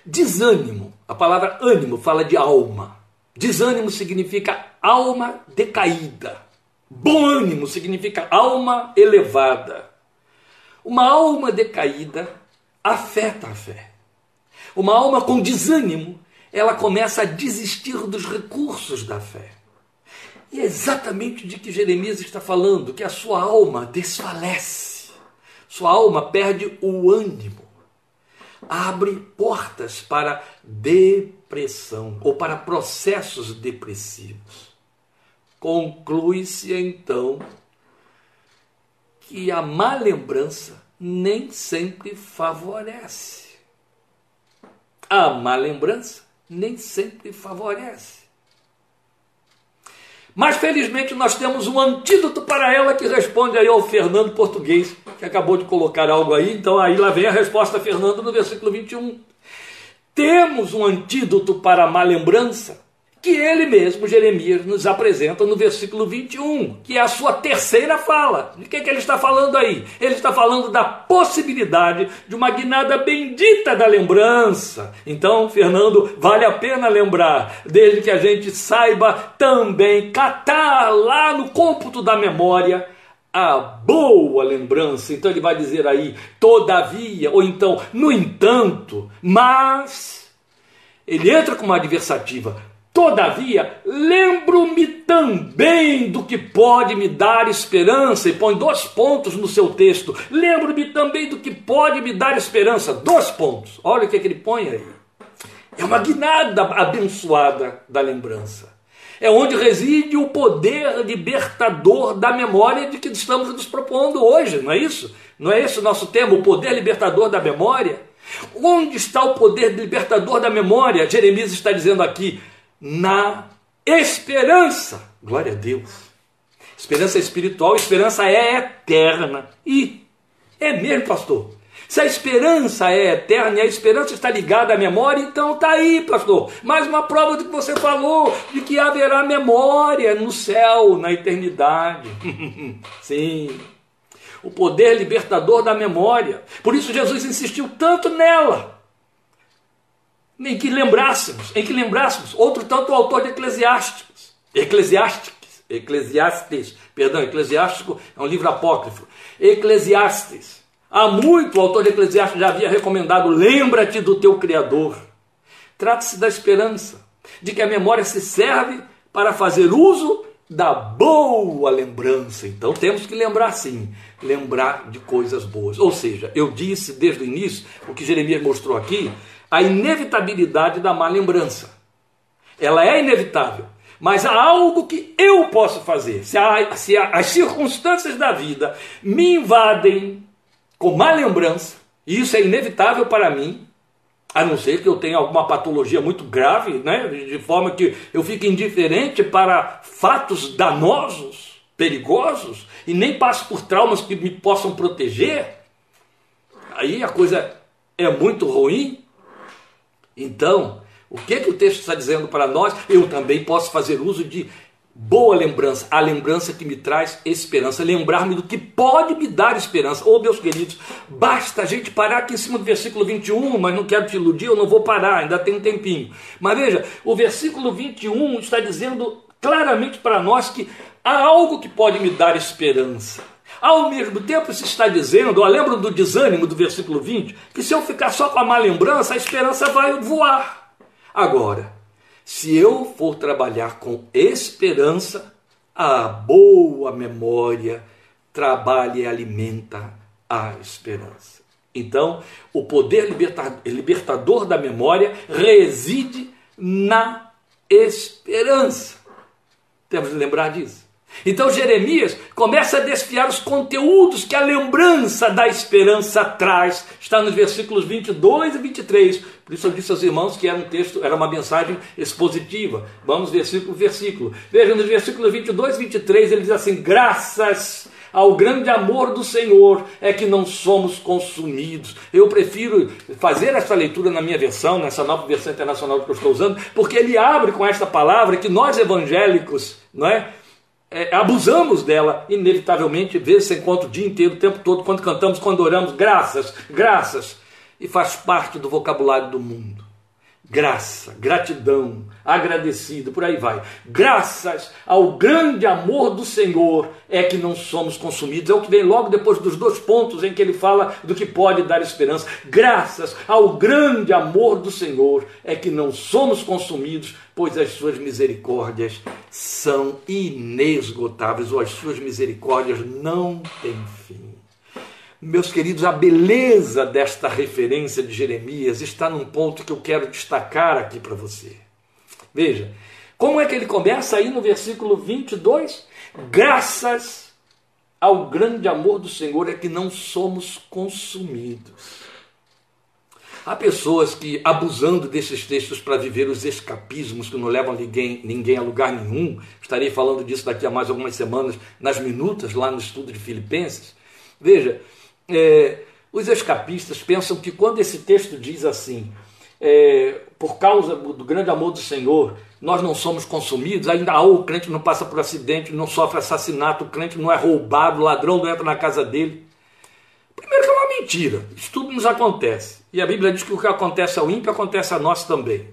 Desânimo, a palavra ânimo fala de alma. Desânimo significa alma decaída. Bom ânimo significa alma elevada. Uma alma decaída afeta a fé. Uma alma com desânimo ela começa a desistir dos recursos da fé. E é exatamente de que Jeremias está falando, que a sua alma desfalece, sua alma perde o ânimo, abre portas para depressão ou para processos depressivos. Conclui-se então que a má lembrança nem sempre favorece. A má lembrança nem sempre favorece. Mas felizmente nós temos um antídoto para ela que responde aí ao Fernando Português, que acabou de colocar algo aí, então aí lá vem a resposta, Fernando, no versículo 21. Temos um antídoto para a má lembrança que ele mesmo, Jeremias, nos apresenta no versículo 21, que é a sua terceira fala. De que, é que ele está falando aí? Ele está falando da possibilidade de uma guinada bendita da lembrança. Então, Fernando, vale a pena lembrar, desde que a gente saiba também catar lá no cômputo da memória a boa lembrança. Então ele vai dizer aí, todavia, ou então, no entanto, mas. Ele entra com uma adversativa, Todavia, lembro-me também do que pode me dar esperança, e põe dois pontos no seu texto. Lembro-me também do que pode me dar esperança. Dois pontos. Olha o que, é que ele põe aí. É uma guinada abençoada da lembrança. É onde reside o poder libertador da memória de que estamos nos propondo hoje, não é isso? Não é esse o nosso tema, o poder libertador da memória? Onde está o poder libertador da memória? Jeremias está dizendo aqui: na esperança. Glória a Deus. Esperança espiritual, esperança é eterna. E é mesmo, pastor. Se a esperança é eterna e a esperança está ligada à memória, então está aí, pastor. Mais uma prova do que você falou, de que haverá memória no céu, na eternidade. [laughs] Sim. O poder libertador da memória. Por isso Jesus insistiu tanto nela em que lembrássemos, em que lembrássemos, outro tanto o autor de Eclesiásticos, Eclesiásticos, Eclesiastes, perdão, Eclesiástico é um livro apócrifo, Eclesiastes, há muito o autor de Eclesiastes já havia recomendado, lembra-te do teu Criador, trata-se da esperança, de que a memória se serve para fazer uso da boa lembrança. Então temos que lembrar sim, lembrar de coisas boas. Ou seja, eu disse desde o início, o que Jeremias mostrou aqui, a inevitabilidade da má lembrança. Ela é inevitável, mas há algo que eu posso fazer. Se, se as circunstâncias da vida me invadem com má lembrança, e isso é inevitável para mim, a não ser que eu tenha alguma patologia muito grave, né, de forma que eu fique indiferente para fatos danosos, perigosos, e nem passe por traumas que me possam proteger, aí a coisa é muito ruim. Então, o que, que o texto está dizendo para nós? Eu também posso fazer uso de boa lembrança, a lembrança que me traz esperança, lembrar-me do que pode me dar esperança. Oh, meus queridos, basta a gente parar aqui em cima do versículo 21, mas não quero te iludir, eu não vou parar, ainda tem um tempinho. Mas veja, o versículo 21 está dizendo claramente para nós que há algo que pode me dar esperança. Ao mesmo tempo, se está dizendo, lembra do desânimo do versículo 20, que se eu ficar só com a má lembrança, a esperança vai voar. Agora, se eu for trabalhar com esperança, a boa memória trabalha e alimenta a esperança. Então, o poder libertador da memória reside na esperança. Temos de lembrar disso. Então Jeremias começa a desfiar os conteúdos que a lembrança da esperança traz. Está nos versículos 22 e 23. Por isso eu disse aos irmãos que era um texto, era uma mensagem expositiva. Vamos versículo versículo. Vejam nos versículos 22 e 23 ele diz assim: "Graças ao grande amor do Senhor é que não somos consumidos. Eu prefiro fazer essa leitura na minha versão, nessa nova versão internacional que eu estou usando, porque ele abre com esta palavra que nós evangélicos, não é? É, abusamos dela, inevitavelmente, vezes você encontra o dia inteiro, o tempo todo, quando cantamos, quando oramos, graças, graças, e faz parte do vocabulário do mundo. Graça, gratidão, agradecido, por aí vai. Graças ao grande amor do Senhor é que não somos consumidos. É o que vem logo depois dos dois pontos em que ele fala do que pode dar esperança. Graças ao grande amor do Senhor é que não somos consumidos, pois as suas misericórdias são inesgotáveis, ou as suas misericórdias não têm fim. Meus queridos, a beleza desta referência de Jeremias está num ponto que eu quero destacar aqui para você. Veja, como é que ele começa aí no versículo 22? Graças ao grande amor do Senhor é que não somos consumidos. Há pessoas que, abusando desses textos para viver os escapismos que não levam ninguém, ninguém a lugar nenhum, estarei falando disso daqui a mais algumas semanas, nas minutas, lá no estudo de Filipenses. Veja, é, os escapistas pensam que quando esse texto diz assim, é, por causa do grande amor do Senhor, nós não somos consumidos, ainda há o crente não passa por acidente, não sofre assassinato, o crente não é roubado, o ladrão não entra na casa dele. Primeiro que é uma mentira, isso tudo nos acontece. E a Bíblia diz que o que acontece ao ímpio acontece a nós também.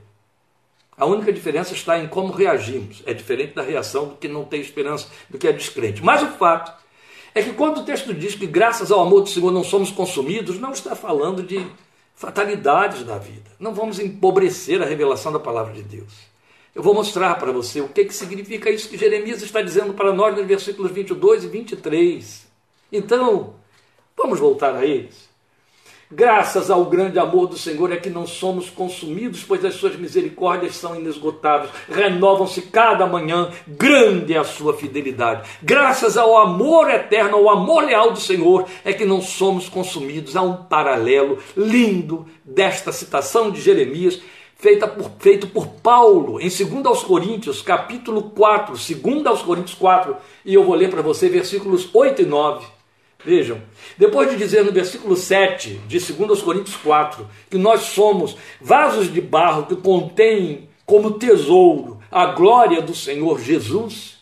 A única diferença está em como reagimos. É diferente da reação do que não tem esperança, do que é descrente. Mas o fato é que quando o texto diz que graças ao amor do Senhor não somos consumidos, não está falando de fatalidades da vida. Não vamos empobrecer a revelação da palavra de Deus. Eu vou mostrar para você o que, que significa isso que Jeremias está dizendo para nós nos versículos 22 e 23. Então, vamos voltar a eles. Graças ao grande amor do Senhor é que não somos consumidos, pois as suas misericórdias são inesgotáveis, renovam-se cada manhã, grande é a sua fidelidade. Graças ao amor eterno, ao amor leal do Senhor, é que não somos consumidos. Há um paralelo lindo desta citação de Jeremias, feita por, feito por Paulo em 2 aos Coríntios, capítulo 4, 2 aos Coríntios 4, e eu vou ler para você versículos 8 e 9. Vejam, depois de dizer no versículo 7 de 2 Coríntios 4 que nós somos vasos de barro que contêm como tesouro a glória do Senhor Jesus,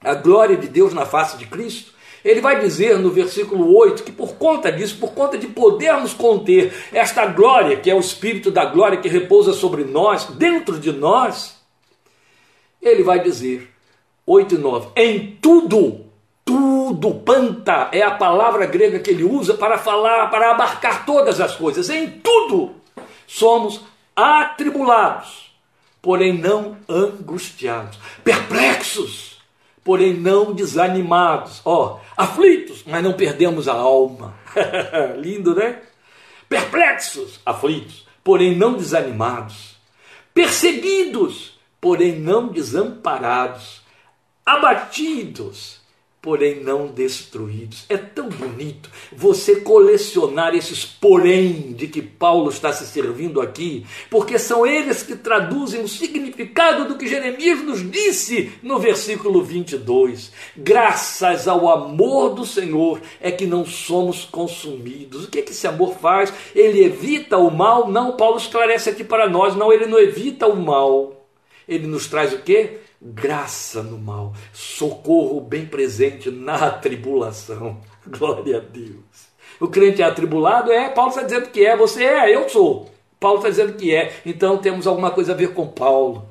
a glória de Deus na face de Cristo, ele vai dizer no versículo 8 que por conta disso, por conta de podermos conter esta glória, que é o Espírito da glória que repousa sobre nós, dentro de nós, ele vai dizer, 8 e 9, em tudo tudo, panta, é a palavra grega que ele usa para falar, para abarcar todas as coisas. Em tudo somos atribulados, porém não angustiados, perplexos, porém não desanimados, ó, oh, aflitos, mas não perdemos a alma. [laughs] Lindo, né? Perplexos, aflitos, porém não desanimados, perseguidos, porém não desamparados, abatidos, porém não destruídos. É tão bonito você colecionar esses porém de que Paulo está se servindo aqui, porque são eles que traduzem o significado do que Jeremias nos disse no versículo 22. Graças ao amor do Senhor é que não somos consumidos. O que, é que esse amor faz? Ele evita o mal? Não, Paulo esclarece aqui para nós, não, ele não evita o mal. Ele nos traz o quê? Graça no mal, socorro bem presente na tribulação. [laughs] Glória a Deus. O crente é atribulado? É, Paulo está dizendo que é, você é, eu sou. Paulo está dizendo que é, então temos alguma coisa a ver com Paulo.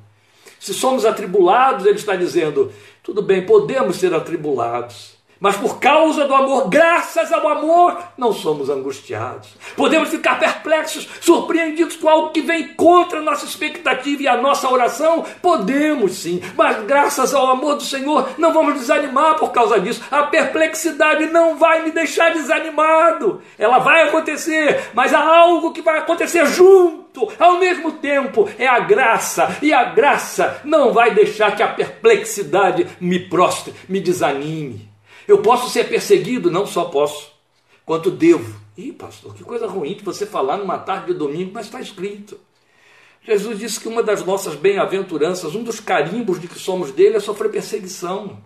Se somos atribulados, ele está dizendo, tudo bem, podemos ser atribulados, mas por causa do amor, graças ao amor, não somos angustiados. Podemos ficar perplexos, surpreendidos com algo que vem contra a nossa expectativa e a nossa oração? Podemos sim, mas graças ao amor do Senhor, não vamos desanimar por causa disso. A perplexidade não vai me deixar desanimado. Ela vai acontecer, mas há algo que vai acontecer junto. Ao mesmo tempo, é a graça, e a graça não vai deixar que a perplexidade me prostre, me desanime. Eu posso ser perseguido? Não só posso, quanto devo. Ih, pastor, que coisa ruim de você falar numa tarde de domingo, mas está escrito. Jesus disse que uma das nossas bem-aventuranças, um dos carimbos de que somos dele é sofrer perseguição.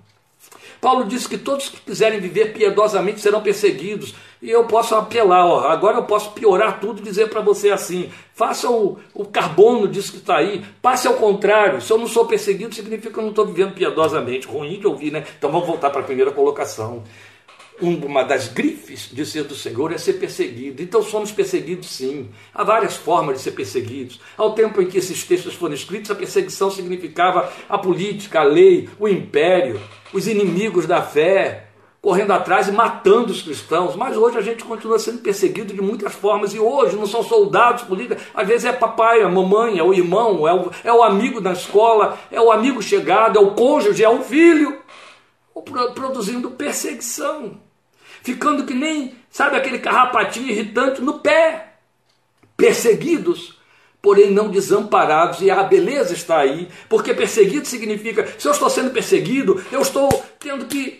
Paulo disse que todos que quiserem viver piedosamente serão perseguidos. E eu posso apelar, ó, agora eu posso piorar tudo e dizer para você assim: faça o, o carbono disso que está aí, passe ao contrário. Se eu não sou perseguido, significa que eu não estou vivendo piedosamente. Ruim de ouvir, né? Então vamos voltar para a primeira colocação. Uma das grifes de ser do Senhor é ser perseguido. Então somos perseguidos sim. Há várias formas de ser perseguidos. Ao tempo em que esses textos foram escritos, a perseguição significava a política, a lei, o império, os inimigos da fé, correndo atrás e matando os cristãos. Mas hoje a gente continua sendo perseguido de muitas formas. E hoje não são soldados políticos, às vezes é papai, a mamãe, é o irmão, é o, é o amigo da escola, é o amigo chegado, é o cônjuge, é o filho. Produzindo perseguição. Ficando que nem, sabe, aquele carrapatinho irritante no pé. Perseguidos porém não desamparados, e a beleza está aí, porque perseguido significa, se eu estou sendo perseguido, eu estou tendo que,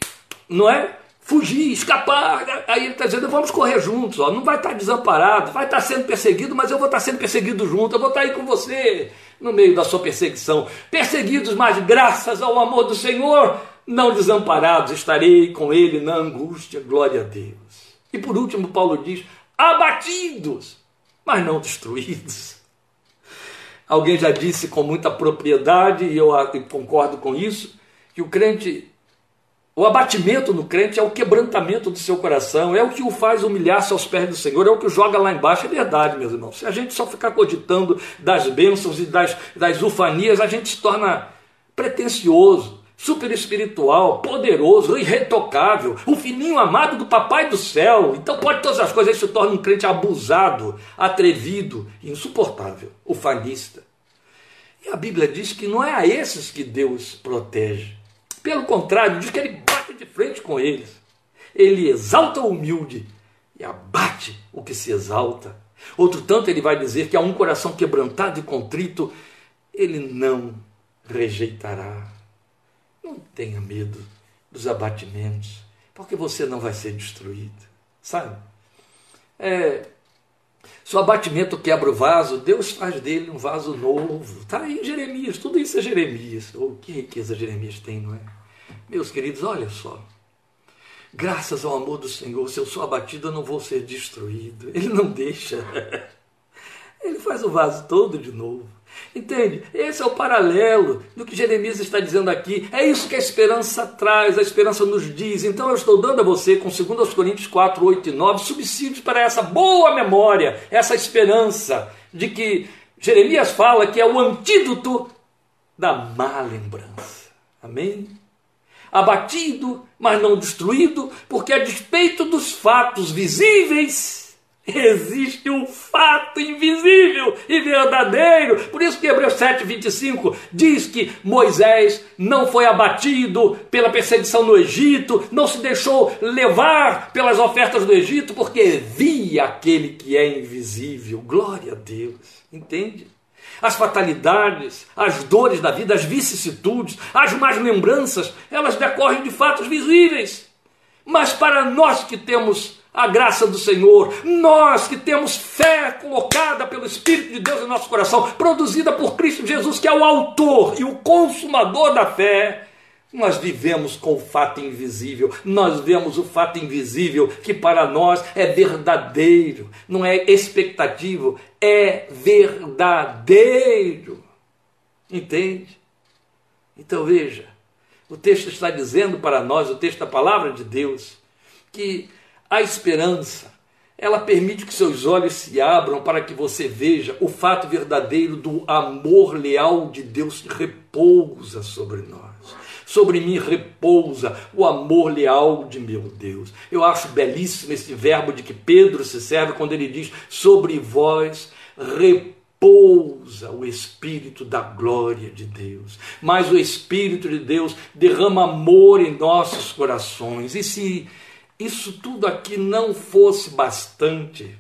não é? fugir, escapar. Aí ele está dizendo: vamos correr juntos, ó. não vai estar desamparado, vai estar sendo perseguido, mas eu vou estar sendo perseguido junto, eu vou estar aí com você no meio da sua perseguição. Perseguidos, mas graças ao amor do Senhor, não desamparados, estarei com ele na angústia, glória a Deus. E por último, Paulo diz: abatidos, mas não destruídos. Alguém já disse com muita propriedade, e eu concordo com isso, que o crente o abatimento no crente é o quebrantamento do seu coração, é o que o faz humilhar-se aos pés do Senhor, é o que o joga lá embaixo. É verdade, meus irmãos. Se a gente só ficar cogitando das bênçãos e das, das ufanias, a gente se torna pretencioso, super espiritual, poderoso, irretocável, o filhinho amado do papai do céu. Então pode todas as coisas, ele se torna um crente abusado, atrevido, insuportável, ufanista. E a Bíblia diz que não é a esses que Deus protege. Pelo contrário, diz que ele bate de frente com eles. Ele exalta o humilde e abate o que se exalta. Outro tanto, ele vai dizer que a um coração quebrantado e contrito, ele não rejeitará. Não tenha medo dos abatimentos, porque você não vai ser destruído. Sabe? É, se o abatimento quebra o vaso, Deus faz dele um vaso novo. Está aí em Jeremias, tudo isso é Jeremias. Oh, que riqueza Jeremias tem, não é? Meus queridos, olha só. Graças ao amor do Senhor, se eu sou abatido, eu não vou ser destruído. Ele não deixa. [laughs] Ele faz o vaso todo de novo. Entende? Esse é o paralelo do que Jeremias está dizendo aqui. É isso que a esperança traz, a esperança nos diz. Então eu estou dando a você, com 2 Coríntios 4, 8 e 9, subsídios para essa boa memória, essa esperança de que Jeremias fala que é o antídoto da má lembrança. Amém? Abatido, mas não destruído, porque a despeito dos fatos visíveis, existe um fato invisível e verdadeiro. Por isso que Hebreus 7:25 diz que Moisés não foi abatido pela perseguição no Egito, não se deixou levar pelas ofertas do Egito, porque via aquele que é invisível. Glória a Deus. Entende? As fatalidades, as dores da vida, as vicissitudes, as más lembranças, elas decorrem de fatos visíveis. Mas para nós que temos a graça do Senhor. Nós que temos fé colocada pelo Espírito de Deus em nosso coração, produzida por Cristo Jesus, que é o autor e o consumador da fé, nós vivemos com o fato invisível, nós vemos o fato invisível que para nós é verdadeiro, não é expectativo, é verdadeiro. Entende? Então veja, o texto está dizendo para nós, o texto da palavra de Deus, que a esperança, ela permite que seus olhos se abram para que você veja o fato verdadeiro do amor leal de Deus que repousa sobre nós. Sobre mim repousa o amor leal de meu Deus. Eu acho belíssimo esse verbo de que Pedro se serve quando ele diz: Sobre vós repousa o Espírito da glória de Deus. Mas o Espírito de Deus derrama amor em nossos corações. E se isso tudo aqui não fosse bastante,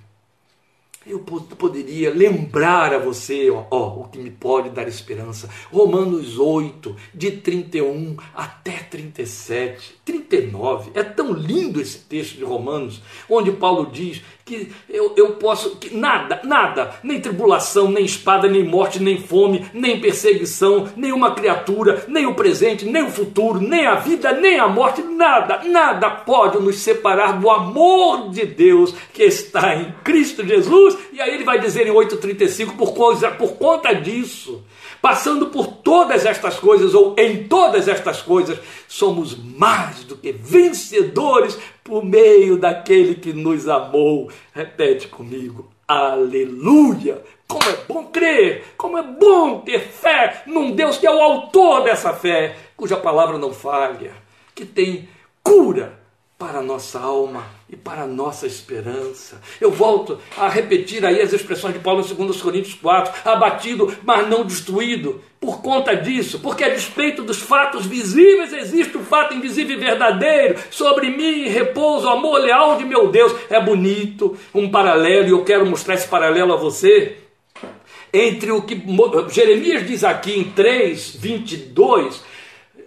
eu poderia lembrar a você ó, ó, o que me pode dar esperança. Romanos 8, de 31 até 37, 39. É tão lindo esse texto de Romanos, onde Paulo diz que eu, eu posso, que nada, nada, nem tribulação, nem espada, nem morte, nem fome, nem perseguição, nenhuma criatura, nem o presente, nem o futuro, nem a vida, nem a morte, nada, nada pode nos separar do amor de Deus que está em Cristo Jesus. E aí ele vai dizer em 8,35, por, por conta disso, passando por todas estas coisas, ou em todas estas coisas, somos mais do que vencedores por meio daquele que nos amou. Repete comigo. Aleluia! Como é bom crer, como é bom ter fé num Deus que é o autor dessa fé, cuja palavra não falha, que tem cura para a nossa alma e para a nossa esperança. Eu volto a repetir aí as expressões de Paulo em 2 Coríntios 4, abatido, mas não destruído, por conta disso, porque a despeito dos fatos visíveis existe o fato invisível e verdadeiro, sobre mim repousa o amor leal de meu Deus. É bonito, um paralelo, e eu quero mostrar esse paralelo a você, entre o que Jeremias diz aqui em 3, 22,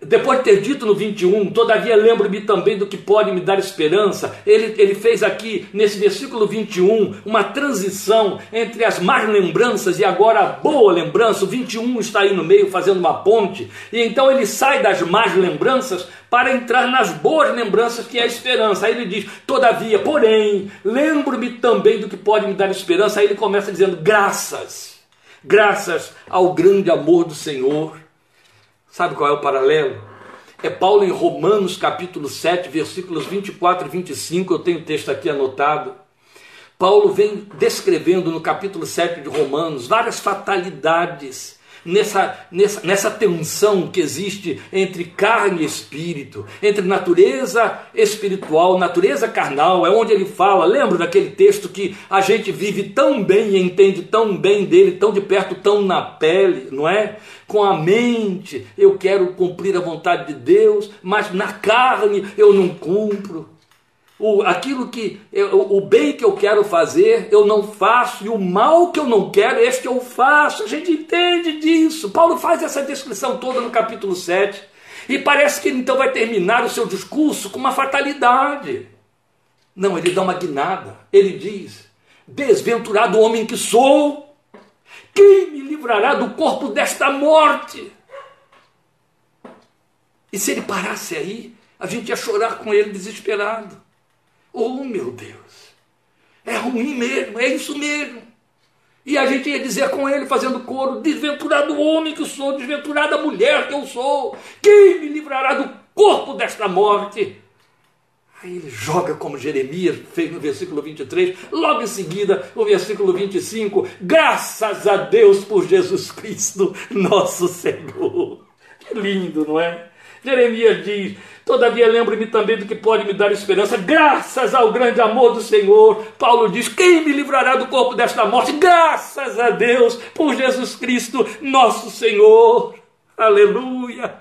depois de ter dito no 21, todavia lembro-me também do que pode me dar esperança, ele, ele fez aqui, nesse versículo 21, uma transição entre as más lembranças e agora a boa lembrança. O 21 está aí no meio fazendo uma ponte, e então ele sai das más lembranças para entrar nas boas lembranças, que é a esperança. Aí ele diz: todavia, porém, lembro-me também do que pode me dar esperança. Aí ele começa dizendo: graças, graças ao grande amor do Senhor Sabe qual é o paralelo? É Paulo em Romanos capítulo 7, versículos 24 e 25, eu tenho o texto aqui anotado. Paulo vem descrevendo no capítulo 7 de Romanos várias fatalidades nessa, nessa, nessa tensão que existe entre carne e espírito, entre natureza espiritual, natureza carnal, é onde ele fala, lembra daquele texto que a gente vive tão bem e entende tão bem dele, tão de perto, tão na pele, não é? Com a mente eu quero cumprir a vontade de Deus, mas na carne eu não cumpro o, aquilo que eu, o bem que eu quero fazer, eu não faço, e o mal que eu não quero, este eu faço. A gente entende disso. Paulo faz essa descrição toda no capítulo 7. E parece que ele então vai terminar o seu discurso com uma fatalidade. Não, ele dá uma guinada. Ele diz: Desventurado homem que sou, quem me livrará do corpo desta morte? E se ele parasse aí, a gente ia chorar com ele desesperado. Oh, meu Deus! É ruim mesmo, é isso mesmo. E a gente ia dizer com ele, fazendo coro: Desventurado homem que sou, desventurada mulher que eu sou, quem me livrará do corpo desta morte? Aí ele joga como Jeremias fez no versículo 23, logo em seguida, o versículo 25: Graças a Deus por Jesus Cristo, nosso Senhor. [laughs] Que lindo, não é? Jeremias diz: Todavia, lembro-me também do que pode me dar esperança, graças ao grande amor do Senhor. Paulo diz: Quem me livrará do corpo desta morte? Graças a Deus, por Jesus Cristo, nosso Senhor. Aleluia.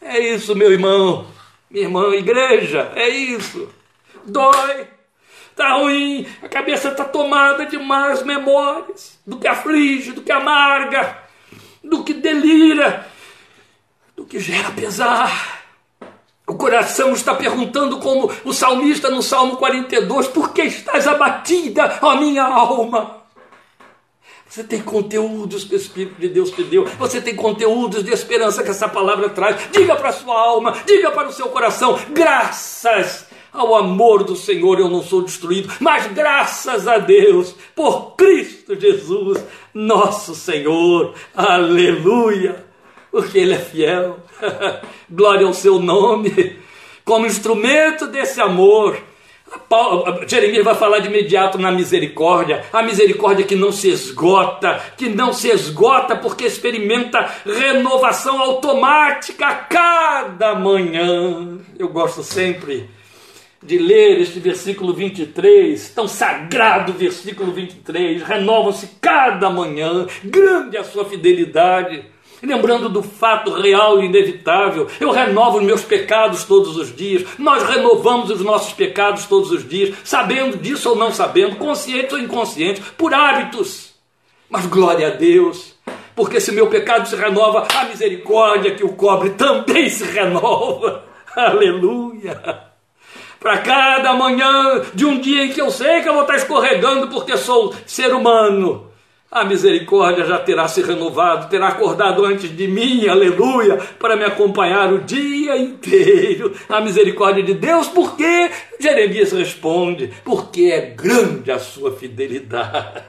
É isso, meu irmão, minha irmã, igreja, é isso. Dói, está ruim, a cabeça está tomada de más memórias, do que aflige, do que amarga, do que delira, do que gera pesar. O coração está perguntando, como o salmista no Salmo 42, por que estás abatida, ó minha alma? Você tem conteúdos que o Espírito de Deus te deu, você tem conteúdos de esperança que essa palavra traz. Diga para a sua alma, diga para o seu coração, graças ao amor do Senhor eu não sou destruído, mas graças a Deus, por Cristo Jesus, nosso Senhor, aleluia porque Ele é fiel. [laughs] Glória ao seu nome. Como instrumento desse amor, Jeremias vai falar de imediato na misericórdia, a misericórdia que não se esgota, que não se esgota porque experimenta renovação automática a cada manhã. Eu gosto sempre de ler este versículo 23, tão sagrado versículo 23, renova-se cada manhã, grande a sua fidelidade lembrando do fato real e inevitável. Eu renovo os meus pecados todos os dias. Nós renovamos os nossos pecados todos os dias, sabendo disso ou não sabendo, conscientes ou inconscientes, por hábitos. Mas glória a Deus, porque se meu pecado se renova, a misericórdia que o cobre também se renova. [laughs] Aleluia! Para cada manhã de um dia em que eu sei que eu vou estar escorregando porque sou ser humano a misericórdia já terá se renovado, terá acordado antes de mim, aleluia, para me acompanhar o dia inteiro. A misericórdia de Deus, porque Jeremias responde, porque é grande a sua fidelidade.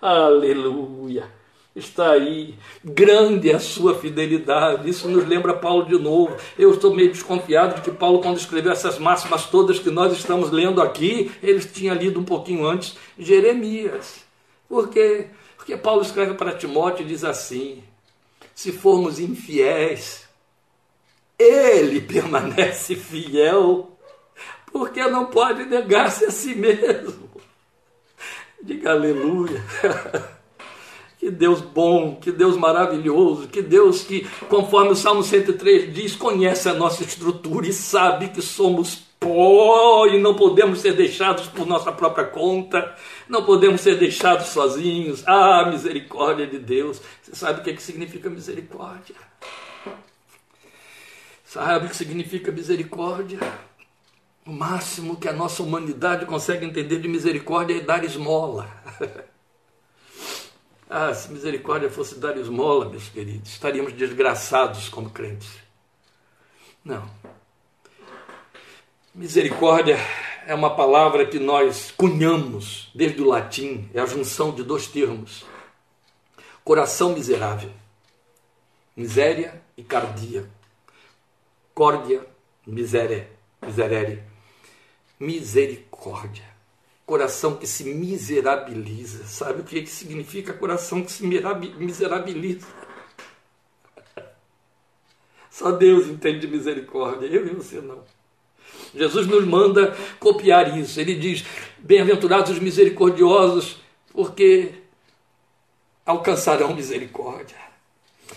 Aleluia. Está aí, grande a sua fidelidade. Isso nos lembra Paulo de novo. Eu estou meio desconfiado de que Paulo, quando escreveu essas máximas todas que nós estamos lendo aqui, ele tinha lido um pouquinho antes Jeremias. Por quê? Porque Paulo escreve para Timóteo e diz assim: se formos infiéis, ele permanece fiel, porque não pode negar-se a si mesmo. Diga aleluia. [laughs] Que Deus bom, que Deus maravilhoso, que Deus que, conforme o Salmo 103 diz, conhece a nossa estrutura e sabe que somos e não podemos ser deixados por nossa própria conta, não podemos ser deixados sozinhos. Ah, misericórdia de Deus. Você sabe o que, é que significa misericórdia? Sabe o que significa misericórdia? O máximo que a nossa humanidade consegue entender de misericórdia é dar esmola. [laughs] ah, se misericórdia fosse dar esmola, meus queridos, estaríamos desgraçados como crentes. Não. Misericórdia é uma palavra que nós cunhamos desde o latim, é a junção de dois termos: coração miserável, miséria e cardia Córdia, miséria, miserere. Misericórdia. Coração que se miserabiliza. Sabe o que, que significa coração que se miserabiliza? Só Deus entende misericórdia, eu e você não. Jesus nos manda copiar isso. Ele diz: Bem-aventurados os misericordiosos, porque alcançarão misericórdia.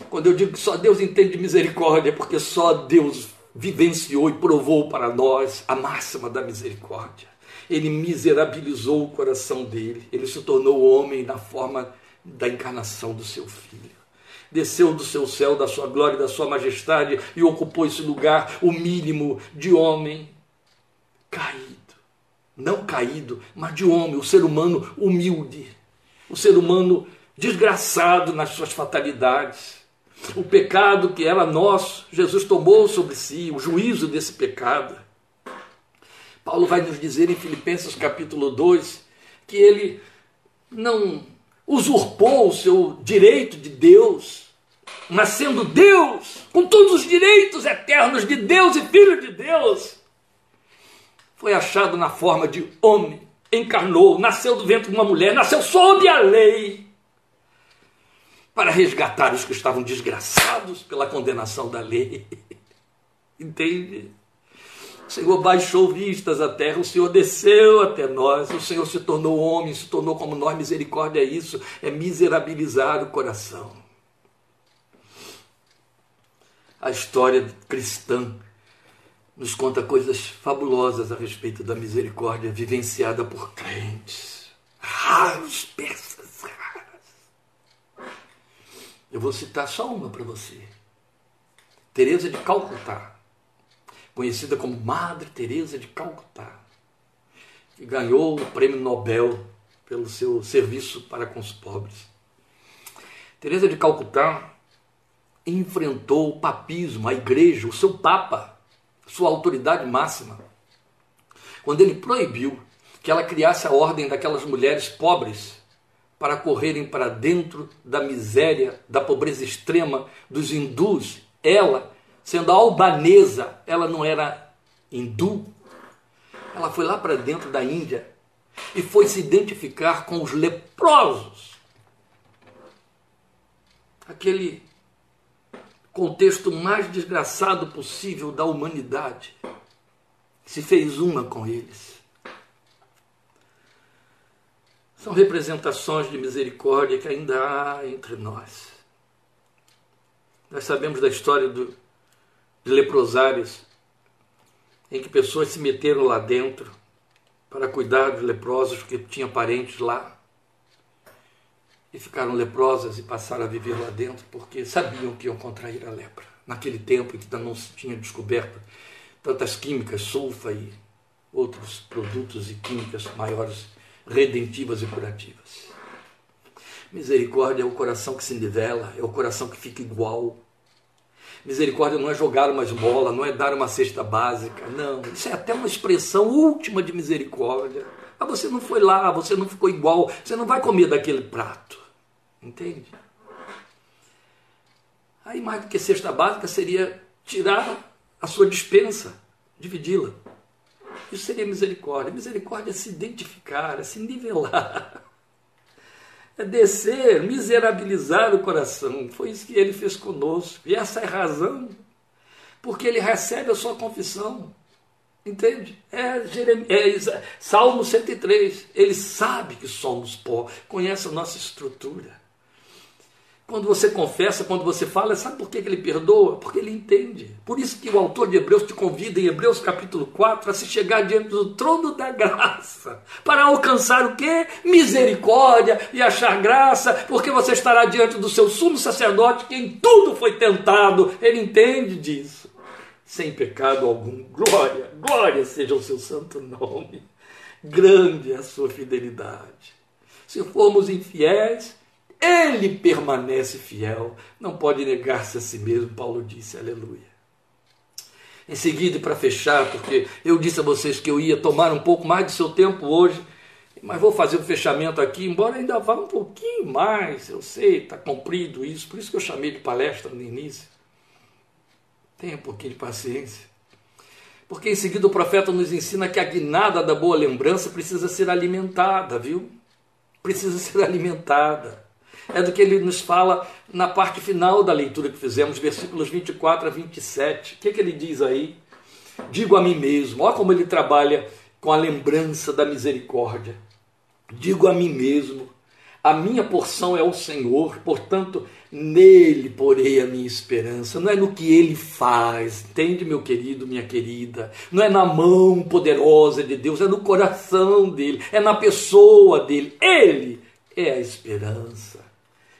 Quando eu digo que só Deus entende misericórdia, é porque só Deus vivenciou e provou para nós a máxima da misericórdia. Ele miserabilizou o coração dele, ele se tornou homem na forma da encarnação do seu filho. Desceu do seu céu, da sua glória da sua majestade e ocupou esse lugar, o mínimo de homem caído. Não caído, mas de homem, o ser humano humilde, o ser humano desgraçado nas suas fatalidades o pecado que era nosso, Jesus tomou sobre si, o juízo desse pecado. Paulo vai nos dizer em Filipenses capítulo 2 que ele não usurpou o seu direito de Deus, mas sendo Deus, com todos os direitos eternos de Deus e filho de Deus, foi achado na forma de homem, encarnou, nasceu do ventre de uma mulher, nasceu sob a lei para resgatar os que estavam desgraçados pela condenação da lei. [laughs] Entende? O Senhor baixou vistas à terra, o Senhor desceu até nós, o Senhor se tornou homem, se tornou como nós. Misericórdia é isso, é miserabilizar o coração. A história cristã nos conta coisas fabulosas a respeito da misericórdia vivenciada por crentes. Raros, persas eu vou citar só uma para você. Teresa de Calcutá, conhecida como Madre Teresa de Calcutá, que ganhou o prêmio Nobel pelo seu serviço para com os pobres. Teresa de Calcutá enfrentou o papismo, a igreja, o seu papa, sua autoridade máxima, quando ele proibiu que ela criasse a ordem daquelas mulheres pobres para correrem para dentro da miséria, da pobreza extrema dos hindus. Ela, sendo albanesa, ela não era hindu. Ela foi lá para dentro da Índia e foi se identificar com os leprosos. Aquele contexto mais desgraçado possível da humanidade. Se fez uma com eles. São representações de misericórdia que ainda há entre nós. Nós sabemos da história do, de leprosários, em que pessoas se meteram lá dentro para cuidar dos leprosos, porque tinha parentes lá. E ficaram leprosas e passaram a viver lá dentro porque sabiam que iam contrair a lepra. Naquele tempo em que não se tinha descoberto tantas químicas, sulfa e outros produtos e químicas maiores redentivas e curativas. Misericórdia é o coração que se nivela, é o coração que fica igual. Misericórdia não é jogar uma esmola, não é dar uma cesta básica, não. Isso é até uma expressão última de misericórdia. Mas você não foi lá, você não ficou igual, você não vai comer daquele prato. Entende? Aí mais do que cesta básica seria tirar a sua dispensa, dividi-la. Isso seria misericórdia. Misericórdia é se identificar, é se nivelar. É descer, miserabilizar o coração. Foi isso que ele fez conosco. E essa é a razão. Porque ele recebe a sua confissão. Entende? É, Jeremias, é Salmo 103. Ele sabe que somos pó, conhece a nossa estrutura. Quando você confessa, quando você fala, sabe por que ele perdoa? Porque ele entende. Por isso que o autor de Hebreus te convida em Hebreus capítulo 4 a se chegar diante do trono da graça, para alcançar o que? Misericórdia e achar graça, porque você estará diante do seu sumo sacerdote que em tudo foi tentado. Ele entende disso. sem pecado algum. Glória, glória seja o seu santo nome. Grande é a sua fidelidade. Se formos infiéis, ele permanece fiel, não pode negar-se a si mesmo, Paulo disse, aleluia. Em seguida, para fechar, porque eu disse a vocês que eu ia tomar um pouco mais do seu tempo hoje, mas vou fazer o um fechamento aqui, embora ainda vá um pouquinho mais, eu sei, está comprido isso, por isso que eu chamei de palestra no início. Tenha um pouquinho de paciência. Porque em seguida o profeta nos ensina que a guinada da boa lembrança precisa ser alimentada, viu? Precisa ser [laughs] alimentada é do que ele nos fala na parte final da leitura que fizemos, versículos 24 a 27. O que, é que ele diz aí? Digo a mim mesmo, olha como ele trabalha com a lembrança da misericórdia. Digo a mim mesmo, a minha porção é o Senhor, portanto, nele porei a minha esperança. Não é no que ele faz, entende, meu querido, minha querida? Não é na mão poderosa de Deus, é no coração dele, é na pessoa dele. Ele é a esperança.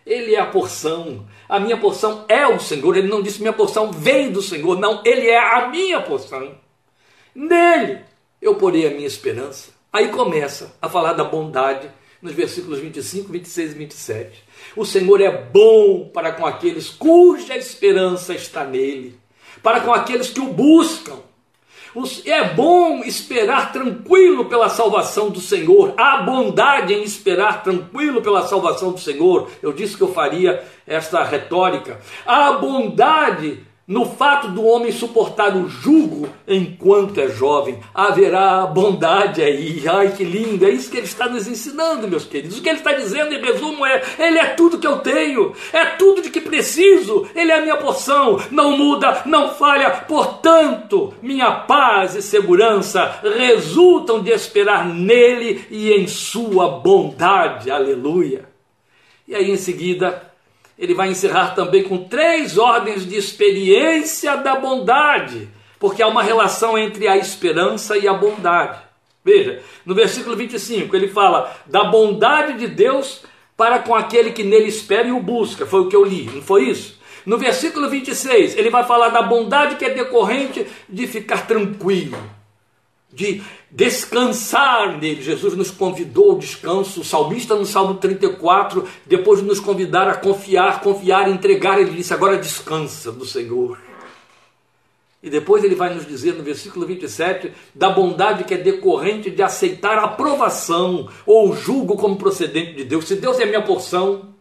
Ele é a porção. A minha porção é o Senhor. Ele não disse minha porção vem do Senhor. Não, ele é a minha porção. Nele eu porei a minha esperança. Aí começa a falar da bondade nos versículos 25, 26 e 27. O Senhor é bom para com aqueles cuja esperança está nele, para com aqueles que o buscam. É bom esperar tranquilo pela salvação do Senhor. Há bondade em esperar tranquilo pela salvação do Senhor. Eu disse que eu faria esta retórica. Há bondade no fato do homem suportar o jugo enquanto é jovem, haverá bondade aí. Ai, que lindo! É isso que ele está nos ensinando, meus queridos. O que ele está dizendo em resumo é: Ele é tudo que eu tenho, é tudo de que preciso, Ele é a minha porção, não muda, não falha. Portanto, minha paz e segurança resultam de esperar nele e em Sua bondade. Aleluia! E aí, em seguida, ele vai encerrar também com três ordens de experiência da bondade, porque há uma relação entre a esperança e a bondade. Veja, no versículo 25, ele fala da bondade de Deus para com aquele que nele espera e o busca. Foi o que eu li, não foi isso? No versículo 26, ele vai falar da bondade que é decorrente de ficar tranquilo de descansar nele. Jesus nos convidou ao descanso. O salmista no Salmo 34, depois de nos convidar a confiar, confiar, entregar, ele disse: agora descansa do Senhor. E depois ele vai nos dizer no versículo 27 da bondade que é decorrente de aceitar a aprovação ou julgo como procedente de Deus. Se Deus é minha porção,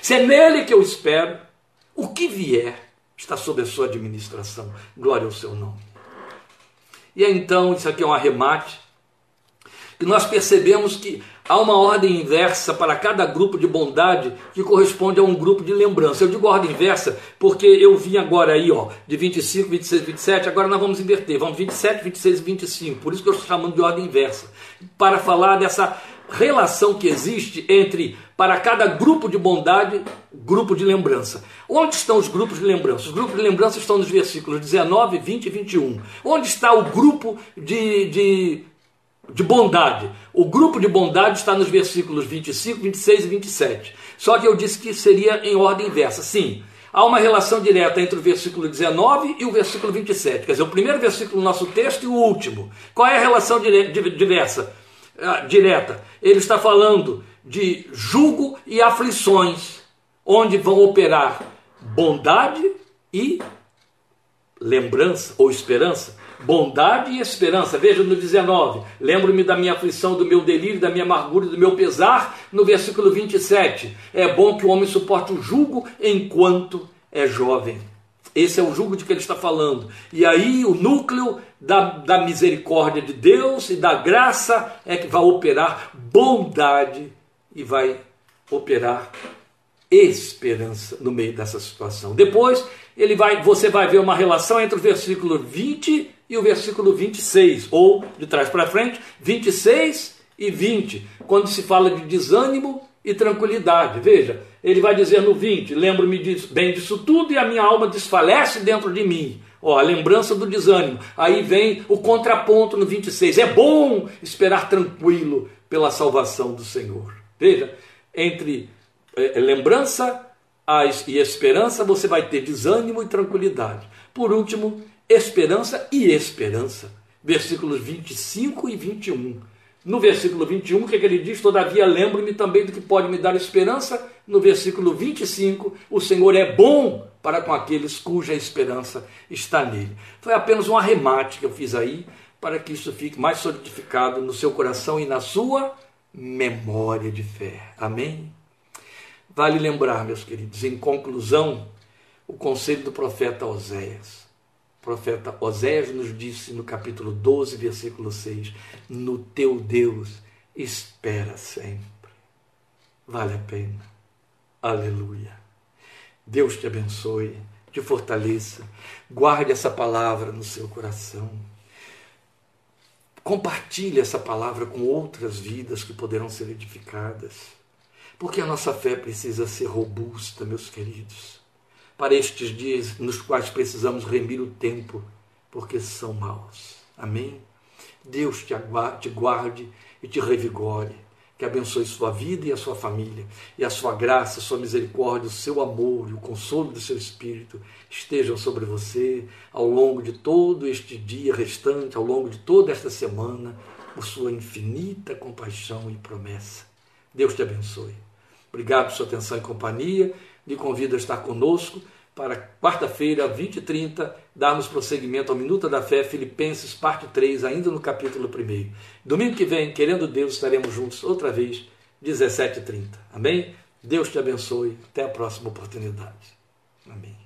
se é nele que eu espero, o que vier está sob a sua administração. Glória ao seu nome. E então, isso aqui é um arremate, que nós percebemos que há uma ordem inversa para cada grupo de bondade que corresponde a um grupo de lembrança. Eu digo ordem inversa porque eu vim agora aí, ó, de 25, 26, 27, agora nós vamos inverter, vamos 27, 26 e 25. Por isso que eu estou chamando de ordem inversa, para falar dessa relação que existe entre, para cada grupo de bondade, grupo de lembrança. Onde estão os grupos de lembrança? Os grupos de lembrança estão nos versículos 19, 20 e 21. Onde está o grupo de, de, de bondade? O grupo de bondade está nos versículos 25, 26 e 27. Só que eu disse que seria em ordem inversa. Sim, há uma relação direta entre o versículo 19 e o versículo 27. Quer dizer, o primeiro versículo do nosso texto e o último. Qual é a relação diversa? Ah, direta. Ele está falando de jugo e aflições, onde vão operar bondade e lembrança ou esperança. Bondade e esperança. Veja no 19: Lembro-me da minha aflição, do meu delírio, da minha amargura, do meu pesar. No versículo 27, é bom que o homem suporte o jugo enquanto é jovem. Esse é o jugo de que ele está falando. E aí o núcleo da, da misericórdia de Deus e da graça é que vai operar bondade e vai operar esperança no meio dessa situação. Depois ele vai, você vai ver uma relação entre o versículo 20 e o versículo 26, ou de trás para frente, 26 e 20, quando se fala de desânimo e tranquilidade. Veja, ele vai dizer no 20: Lembro-me bem disso tudo e a minha alma desfalece dentro de mim. Ó, a lembrança do desânimo. Aí vem o contraponto no 26. É bom esperar tranquilo pela salvação do Senhor. Veja, entre é, lembrança e esperança você vai ter desânimo e tranquilidade. Por último, esperança e esperança. Versículos 25 e 21. No versículo 21, o que, é que ele diz? Todavia, lembro-me também do que pode me dar esperança. No versículo 25, o Senhor é bom para com aqueles cuja esperança está nele. Foi apenas um arremate que eu fiz aí, para que isso fique mais solidificado no seu coração e na sua memória de fé. Amém? Vale lembrar, meus queridos, em conclusão, o conselho do profeta Oséias. Profeta Oséias nos disse no capítulo 12, versículo 6: No teu Deus espera sempre. Vale a pena. Aleluia. Deus te abençoe, te fortaleça. Guarde essa palavra no seu coração. Compartilhe essa palavra com outras vidas que poderão ser edificadas. Porque a nossa fé precisa ser robusta, meus queridos, para estes dias nos quais precisamos remir o tempo, porque são maus. Amém? Deus te guarde e te revigore, que abençoe sua vida e a sua família, e a sua graça, a sua misericórdia, o seu amor e o consolo do seu Espírito estejam sobre você ao longo de todo este dia restante, ao longo de toda esta semana, por sua infinita compaixão e promessa. Deus te abençoe. Obrigado por sua atenção e companhia. Me convido a estar conosco para quarta-feira, 20 e 30, darmos prosseguimento ao Minuta da Fé, Filipenses, parte 3, ainda no capítulo 1. Domingo que vem, querendo Deus, estaremos juntos outra vez, 17 e 30. Amém? Deus te abençoe. Até a próxima oportunidade. Amém.